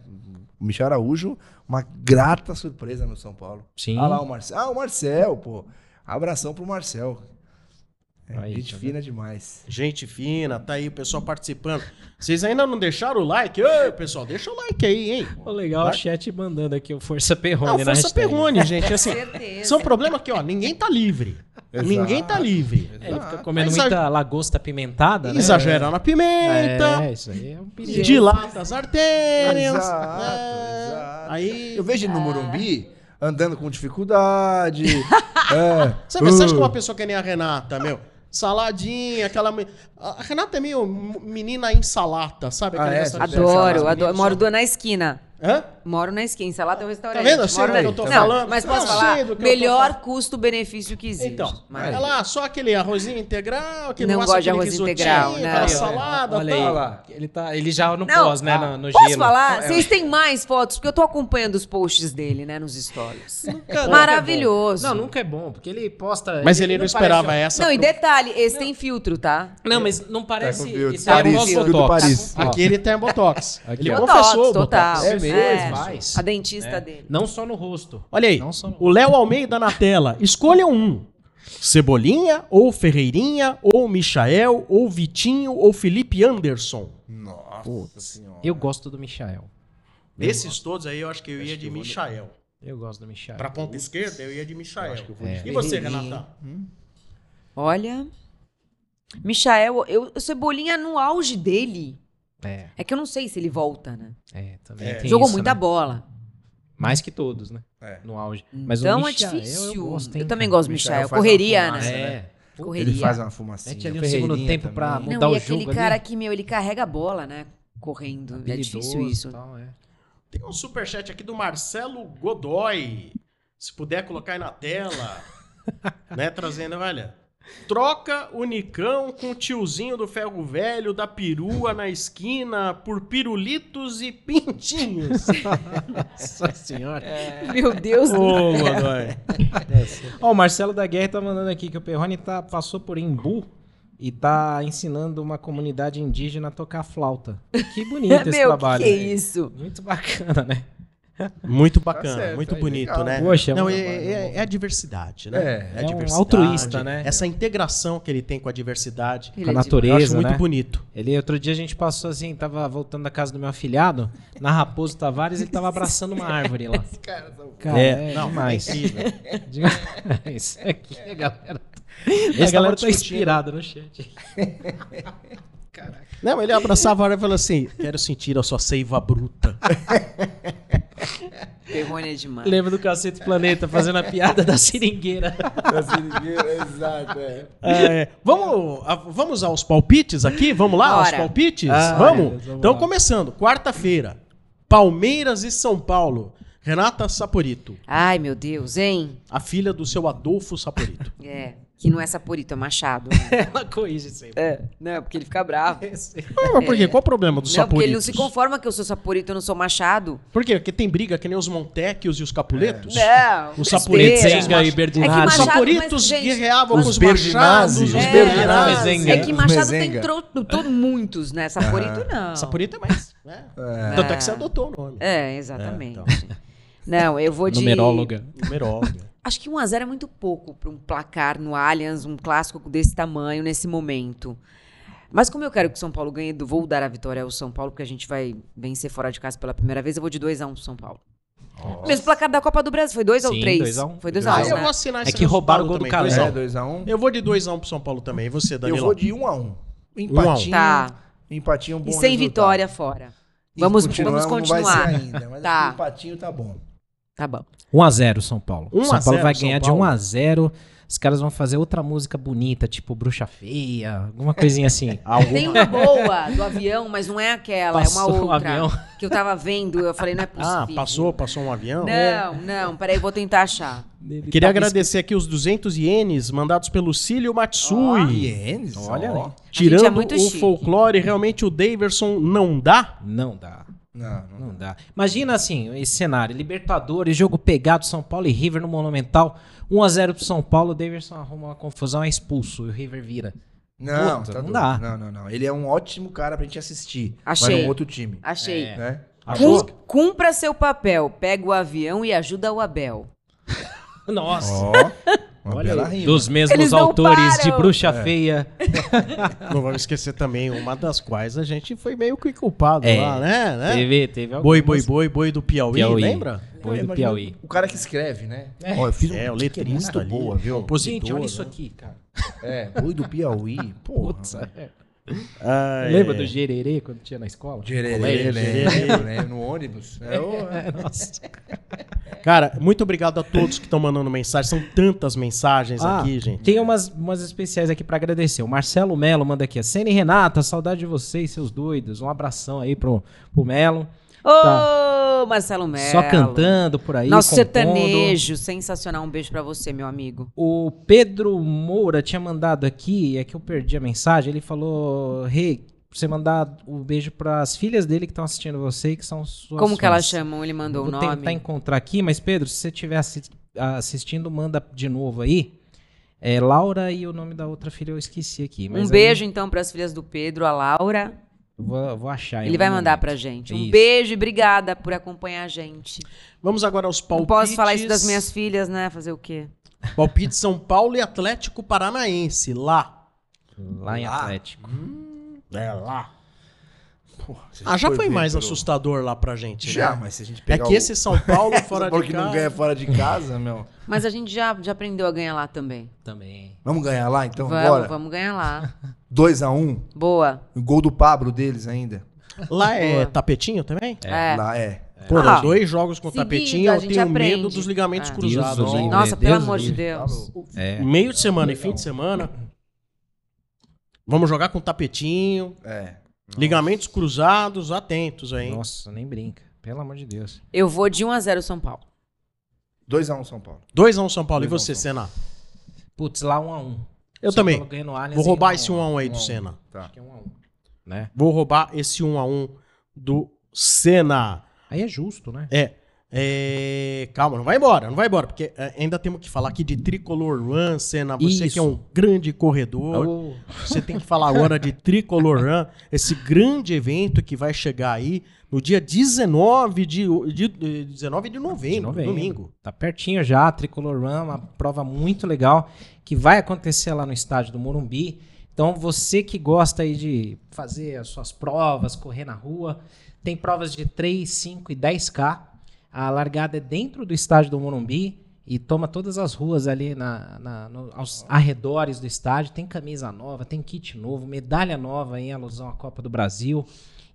O Michel Araújo, uma grata surpresa no São Paulo. Sim. Ah lá o Marcel. Ah, o Marcel, pô. Abração pro Marcel. É, Aí, gente tá fina demais. Gente fina, tá aí o pessoal participando. Vocês ainda não deixaram o like? Ô, pessoal, deixa o like aí, hein? Pô, legal o chat mandando aqui o Força Perrone na força. Perrone, gente. Assim, Certeza. são problema que, ó, ninguém tá livre. Exato. Ninguém tá livre. É, ele fica comendo muita lagosta pimentada, né? Exagera na pimenta. É, isso aí é um perigo. dilata as artérias. Exato, é, exato. Aí. Eu vejo ele no Morumbi andando com dificuldade. é. Sabe, você acha que Uh. uma pessoa que nem a Renata, meu? Saladinha, aquela. me- A Renata é meio menina em salata, sabe? Ah, é? Adoro, adoro. Moro do- na esquina. Hã? Moro na esquina. Salada é um restaurante. Tá vendo? Eu sei Moro do que eu tô Não, falando. Mas Não, posso sei falar? Melhor custo-benefício que existe. Então, Mas- olha lá, só aquele arrozinho integral, aquele Não gosto de arroz risotinho, integral, não. aquela salada, Olha aí, tal. lá. Ele, tá, ele já no Não, pós, né? No, no Posso gelo. falar? Vocês têm mais fotos? Porque eu tô acompanhando os posts dele, né, nos stories. Nunca- Maravilhoso. Não, nunca é bom, porque ele posta. Mas ele não esperava parece- essa. Não, e pro- detalhe, esse tem filtro, tá? Não, mas não parece. Tá com filtro. é Paris, Aqui ele tem botox. Ele confessou o Botox, total. botox. É mesmo? É, faz. A dentista É. dele. Não só no rosto. Olha aí, Não só no o Léo Almeida na tela. Escolha um. Cebolinha, ou Ferreirinha, ou Michael, ou Vitinho, ou Felipe Anderson. Nossa senhora. Eu gosto do Michael. Desses todos aí, eu acho que eu ia de Michael. Eu gosto do Michael. Pra ponta esquerda, eu ia de Michael. É. E você, Renata? Olha. Michael, eu, o Cebolinha no auge dele. É, É que eu não sei se ele volta, né? é, também É. tem Jogou isso, muita né? bola. Mais que todos, né? É. No auge. Mas então o é Michael, difícil. Eu, gosto, Eu, também gosto do Michael. faz uma Correria, fumaça, né? É. Correria. Ele faz uma fumacinha. Mete ali um segundo tempo pra também. mudar Não, o e aquele jogo cara ali. que, meu, ele carrega a bola, né? Correndo. É difícil isso. tal, é. Tem um superchat aqui do Marcelo Godoy. Se puder colocar aí na tela. né, trazendo, olha. Troca o Nicão com o tiozinho do ferro velho da perua na esquina por pirulitos e pintinhos. Nossa senhora. Meu Deus do Ô, Godoy. Ó, o Marcelo da Guerra tá mandando aqui que o Perrone tá, passou por Embu e tá ensinando uma comunidade indígena a tocar flauta. Que bonito esse Meu, trabalho. que é né? isso? Muito bacana, né? Muito bacana, certo, muito bonito, legal. né? Poxa, é Não, é, é- é a diversidade, né? É, a é um diversidade, altruísta, né? Essa integração que ele tem com a diversidade. Ele Com a é natureza, Eu acho muito né? bonito. Ele, outro dia a gente passou assim, tava voltando da casa do meu afilhado, na Raposo Tavares, ele tava abraçando uma árvore lá. Cara, é, não, demais. é. Demais. Aqui a galera, Eles a galera tá inspirada no chat. Não, ele abraçava a árvore e falou assim: Quero sentir a sua seiva bruta. Perrone é demais. Lembra do Cacete Planeta fazendo a piada da seringueira. Exato, é. É, vamos, vamos aos palpites aqui? Vamos lá, aos Bora. palpites? Ah, vamos? vamos então, lá. começando, quarta-feira. Palmeiras e São Paulo. Renata Saporito, Ai, meu Deus, hein? a filha do seu Adolfo Saporito. É. Que não é Saporito, é Machado. né? Ela corrige sempre. é. Não, porque ele fica bravo. Ah, mas por quê? Qual o problema do Não, porque ele não se conforma que eu sou Saporito e eu não sou Machado. Por quê? Porque tem briga que nem os Montecchios e os Capuletos? Não. Os Saporitos. Zenga e É que Berdinazzi. Os Machado- Saporitos mas, guerreavam os com os Machados, Berdinazzi, os É, Berdinazzi. É que Machado tem tro- to- muitos, né? Saporito não. Saporito é mais. Né? É. Tanto é que você adotou o nome. É, exatamente. É, então. Não, eu vou de. Numeróloga. Numeróloga. Acho que 1x0 é muito pouco para um placar no Allianz, um clássico desse tamanho, nesse momento. Mas como eu quero que o São Paulo ganhe, vou dar a vitória ao São Paulo, porque a gente vai vencer fora de casa pela primeira vez, eu vou de 2x1 pro São Paulo. Mesmo placar da Copa do Brasil, foi 2 ou Sim, 3? 2 a 1. Foi 2x1, Ah, Dois eu né? vou assinar É que roubaram o gol do também, Calão. 2 a 1. É, 2x1. Eu vou de 2x1 pro São Paulo também. E você, Eu Danilo? vou de 1x1. Um Empatinho. Tá. Empatinho é um bom E sem resultado. vitória fora. Vamos, continuamos, vamos Não vai continuar. ser ainda, mas Tá. o empatinho tá bom. Tá bom. 1x0 São Paulo. 1 a São Paulo 0 vai São ganhar Paulo. de 1x0. Os caras vão fazer outra música bonita, tipo Bruxa Feia, alguma coisinha assim. Tem uma boa do avião, mas não é aquela, é Passou uma o outra. avião. Que eu tava vendo, eu falei, não é possível. Ah, passou, passou um avião? Não, não, peraí, vou tentar achar. Queria agradecer aqui os 200 ienes mandados pelo Cílio Matsui. Ienes? Olha aí. Tirando é o chique. folclore, realmente o Daverson não dá? Não dá. Não, não. Não dá. Imagina assim, esse cenário: Libertadores, jogo pegado, São Paulo e River no Monumental. 1x0 pro São Paulo, o Davidson arruma uma confusão, é expulso e o River vira. Não, Puta, tá não doido. dá. Não, não, não. Ele é um ótimo cara pra gente assistir. Achei. Mas num outro time. Achei. É. Né? Cum- cumpra seu papel, pega o avião e ajuda o Abel. Nossa. Ó, uma Olha bela aí, rima. dos mesmos Eles autores de. Bruxa Feia. Não vamos esquecer também uma das quais a gente foi meio que culpado É, lá, né? né? Teve, teve Boi, algumas- boi, boi, boi do Piauí, Piauí. lembra? Boi do Imagina Piauí. O cara que escreve, né? Ó, eu fiz um É, o é letrista muito ali, boa, viu? compositor. Gente, olha isso né? aqui, cara. É, boi do Piauí. Putz, é. Ah, Lembra é. do gererê quando tinha na escola? Gererê, lembro, gererê. no ônibus. É, ô, É, nossa. Cara, muito obrigado a todos que estão mandando mensagem. São tantas mensagens Ah, aqui, gente. Tem umas, umas especiais aqui pra agradecer. O Marcelo Melo manda aqui. Sene e Renata, saudade de vocês, seus doidos. Um abração aí pro, pro Melo. Ô, Marcelo Melo. Só cantando por aí. Nosso compondo. sertanejo, sensacional. Um beijo pra você, meu amigo. O Pedro Moura tinha mandado aqui, é que eu perdi a mensagem. Ele falou: Rei, pra você mandar o beijo pras filhas dele que estão assistindo você e que são suas Como que elas chamam? Ele mandou Vou o tentar nome. encontrar aqui, mas Pedro, se você estiver assi- assistindo, manda de novo aí. É Laura e o nome da outra filha eu esqueci aqui. Um aí- beijo, então, pras filhas do Pedro, a Laura vou, eu vou achar. Ele vai mandar momento. pra gente. Um Isso. beijo e obrigada por acompanhar a gente. Vamos agora aos Não palpites. posso falar isso das minhas filhas, né? Fazer o quê? Palpite São Paulo e Atlético Paranaense. Lá. Lá em Atlético. É lá. Ah, já foi ver mais pelo- assustador lá pra gente. Já, né? mas se a gente É pegar que o- esse São Paulo fora São Paulo de que casa... não ganha fora de casa, meu. Mas a gente já, já aprendeu a ganhar lá também. Também. Vamos ganhar lá, então? vamos, Bora. vamos ganhar lá. 2x1. Boa. O gol do Pablo deles ainda. Lá é Boa. tapetinho também? É. Lá é. Pô, Ah. dois jogos com Seguido, tapetinho, eu tenho aprende. medo dos ligamentos Ah. cruzados. Deus. Nossa, Deus pelo amor de. Deus. É. Meio de semana e fim de semana. Vamos jogar com tapetinho, É. ligamentos cruzados, atentos aí. Nossa, nem brinca. Pelo amor de Deus. Eu vou de 1 a 0 São Paulo. 2x1 São Paulo. 2x1 São Paulo. E Dois a um você, São Senna? Putz, lá um a um. Eu São também. Allianz Vou e roubar um a esse um. 1x1 aí do. Senna. Tá. Acho que é um a um. Né? Vou roubar esse 1x1 do Senna. Aí é justo, né? É. é, Calma, não vai embora, não vai embora, porque é, ainda temos que falar aqui de Tricolor Run, Senna. Você Isso. que é um grande corredor. Ô, Você tem que falar agora de Tricolor Run, esse grande evento que vai chegar aí no dia 19 de, de, de, 19 de novembro, de novembro. domingo. Tá pertinho já, Tricolor Run, uma prova muito legal que vai acontecer lá no estádio do Morumbi. Então, você que gosta aí de fazer as suas provas, correr na rua, tem provas de 3, 5 e 10K. A largada é dentro do estádio do Morumbi e toma todas as ruas ali na, na- no- aos arredores do estádio. Tem camisa nova, tem kit novo, medalha nova em alusão à Copa do Brasil.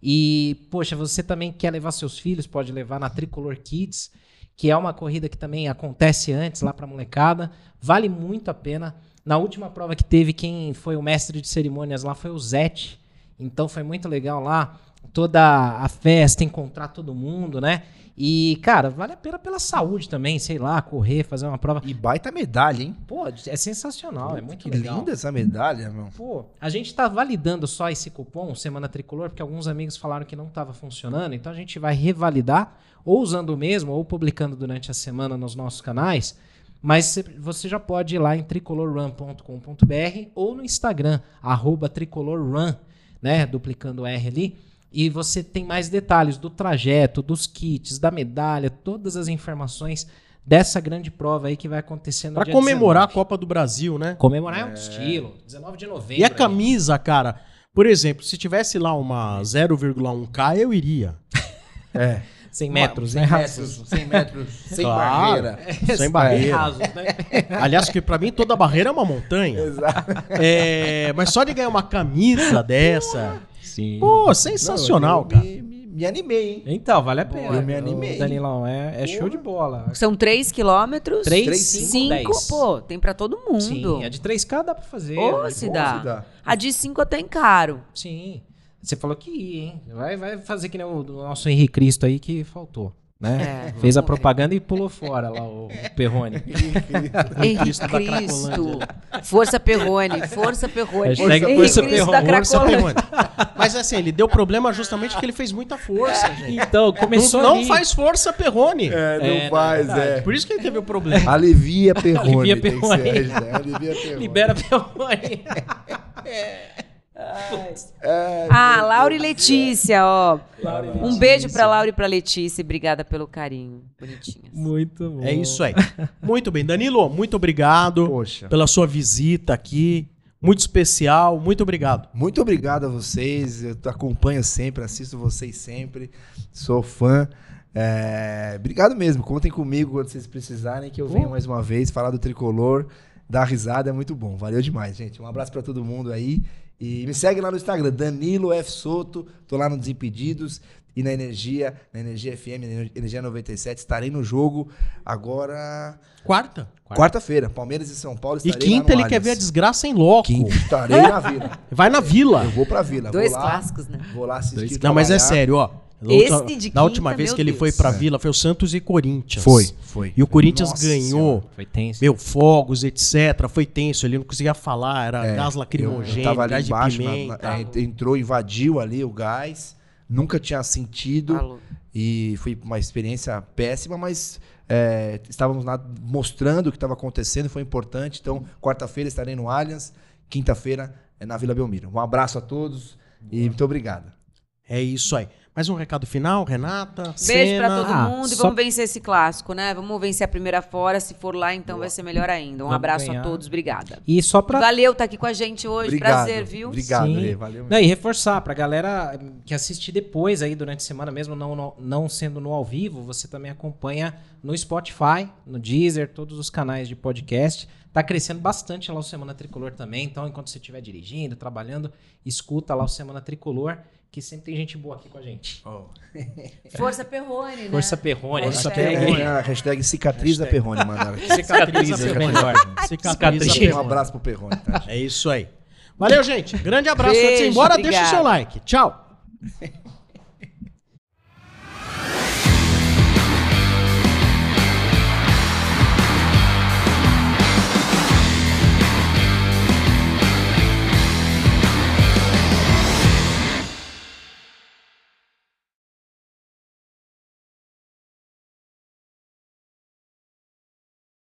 E, poxa, você também quer levar seus filhos, pode levar na Tricolor Kids, que é uma corrida que também acontece antes lá para molecada. Vale muito a pena. Na última prova que teve, quem foi o mestre de cerimônias lá foi o Zete. Então foi muito legal lá. Toda a festa, encontrar todo mundo, né? E, cara, vale a pena pela saúde também, sei lá, correr, fazer uma prova. E baita medalha, hein? Pô, é sensacional, é muito que legal. linda essa medalha, meu. Pô, a gente tá validando só esse cupom Semana Tricolor, porque alguns amigos falaram que não estava funcionando, então a gente vai revalidar, ou usando o mesmo, ou publicando durante a semana nos nossos canais. Mas cê- você já pode ir lá em tricolorrun.com.br ou no Instagram, arroba tricolorrun, né? Duplicando o R ali. E você tem mais detalhes do trajeto, dos kits, da medalha, todas as informações dessa grande prova aí que vai acontecer no Pra dia comemorar a 19. Copa do Brasil, né? Comemorar é um estilo. 19 de novembro. E a aí. camisa, cara, por exemplo, se tivesse lá uma 0,1K, eu iria. É. 100 metros, 100 né? metros, 100 metros, sem Claro. barreira. Sem barreira. Rasos, né? Aliás, que pra mim toda barreira é uma montanha. Exato. É, mas só de ganhar uma camisa dessa, Sim. pô, sensacional, eu cara. Me, me, me animei, hein? Então, vale a pena. Eu me animei. Ô, Danilão, é, é show de bola. São 3 quilômetros. Três, Três, cinco, 5, dez. pô, tem pra todo mundo. Sim, a de 3K dá pra fazer. Ô, né? se Bom, dá. se dá. A de 5 até encaro. Sim. Você falou que ia, hein? Vai, vai fazer que nem o do nosso Henrique Cristo aí que faltou. Né? É, Fez a vamos ver. propaganda e pulou fora lá o, Perrone. Henrique Cristo. Força Perrone, força Perrone. Hashtag Henrique Força Cristo Perrone, da Força. Perrone. Mas assim, ele deu problema justamente porque ele fez muita força, gente. Então, começou não ali. faz força, Perrone. É, não É, faz, verdade. é. Por isso que ele teve o problema. Alivia Perrone. Alivia Perrone. hashtag, Alivia Perrone. Libera Perrone. É, Ah, Laura e Letícia, ó. Um beijo pra Laura e pra Letícia. e Obrigada pelo carinho. Bonitinhas. Muito bom. É isso aí. Muito bem. Danilo, muito obrigado Poxa. pela sua visita aqui. Muito especial. Muito obrigado. Muito obrigado a vocês. Eu acompanho sempre, assisto vocês sempre. Sou fã. É, Obrigado mesmo. Contem comigo quando vocês precisarem, que eu venho mais uma vez falar do tricolor. Dar risada é muito bom. Valeu demais, gente. Um abraço pra todo mundo aí. E me segue lá no Instagram, Danilo F. Soto. Tô lá no Desimpedidos e na Energia, na Energia FM, na Energia 97. Estarei no jogo agora, Quarta. quarta-feira. Palmeiras e São Paulo. E quinta no ele quer ver a Allianz. desgraça em loco. Quinta estarei na Vila. Vai na vila. Eu vou pra Vila. Dois vou lá, clássicos, né? Vou lá assistir. Não, mas é sério, ó. Esse última- de da última vez que ele foi Deus. pra Vila foi o Santos e Corinthians. Foi, foi. E o Corinthians Nossa ganhou. Foi tenso. Meu, fogos, etc. Foi tenso. Ele não conseguia falar. Era É, gás lacrimogêneo, tava ali gás de embaixo, na- pimenta. na- é, entrou, invadiu ali o gás. Nunca tinha sentido. Alô. E foi uma experiência péssima, mas é, estávamos lá mostrando o que estava acontecendo, foi importante. Então, quarta-feira estarei no Allianz, quinta-feira é na Vila Belmiro. Um abraço a todos e muito obrigado. É isso aí. Mais um recado final, Renata? Beijo pra todo Ah, mundo e só- vamos vencer esse clássico, né? Vamos vencer a primeira fora. Se for lá, então vai ser melhor ainda. Um Vamos abraço ganhar. a todos, obrigada. E só pra Valeu estar aqui com a gente hoje. Obrigado. Prazer, viu? Obrigado, Sim. Valeu. mesmo. Não, e reforçar pra galera que assistir depois aí durante a semana, mesmo não, não, não sendo no ao vivo, você também acompanha no Spotify, no Deezer, todos os canais de podcast. Tá crescendo bastante lá o Semana Tricolor também, então enquanto você estiver dirigindo, trabalhando, escuta lá o Semana Tricolor, que sempre tem gente boa aqui com a gente. Força Perrone, né? Força Perrone, Força hashtag- Perrone. É, a hashtag cicatriz da Perrone mandaram. Cicatriza Cicatriza melhor. melhor. Cicatriza Cicatriz. Um abraço pro Perrone, tá? É isso aí. Valeu, gente. Grande abraço. Antes de ir Beijo, embora, deixa o seu like. Tchau.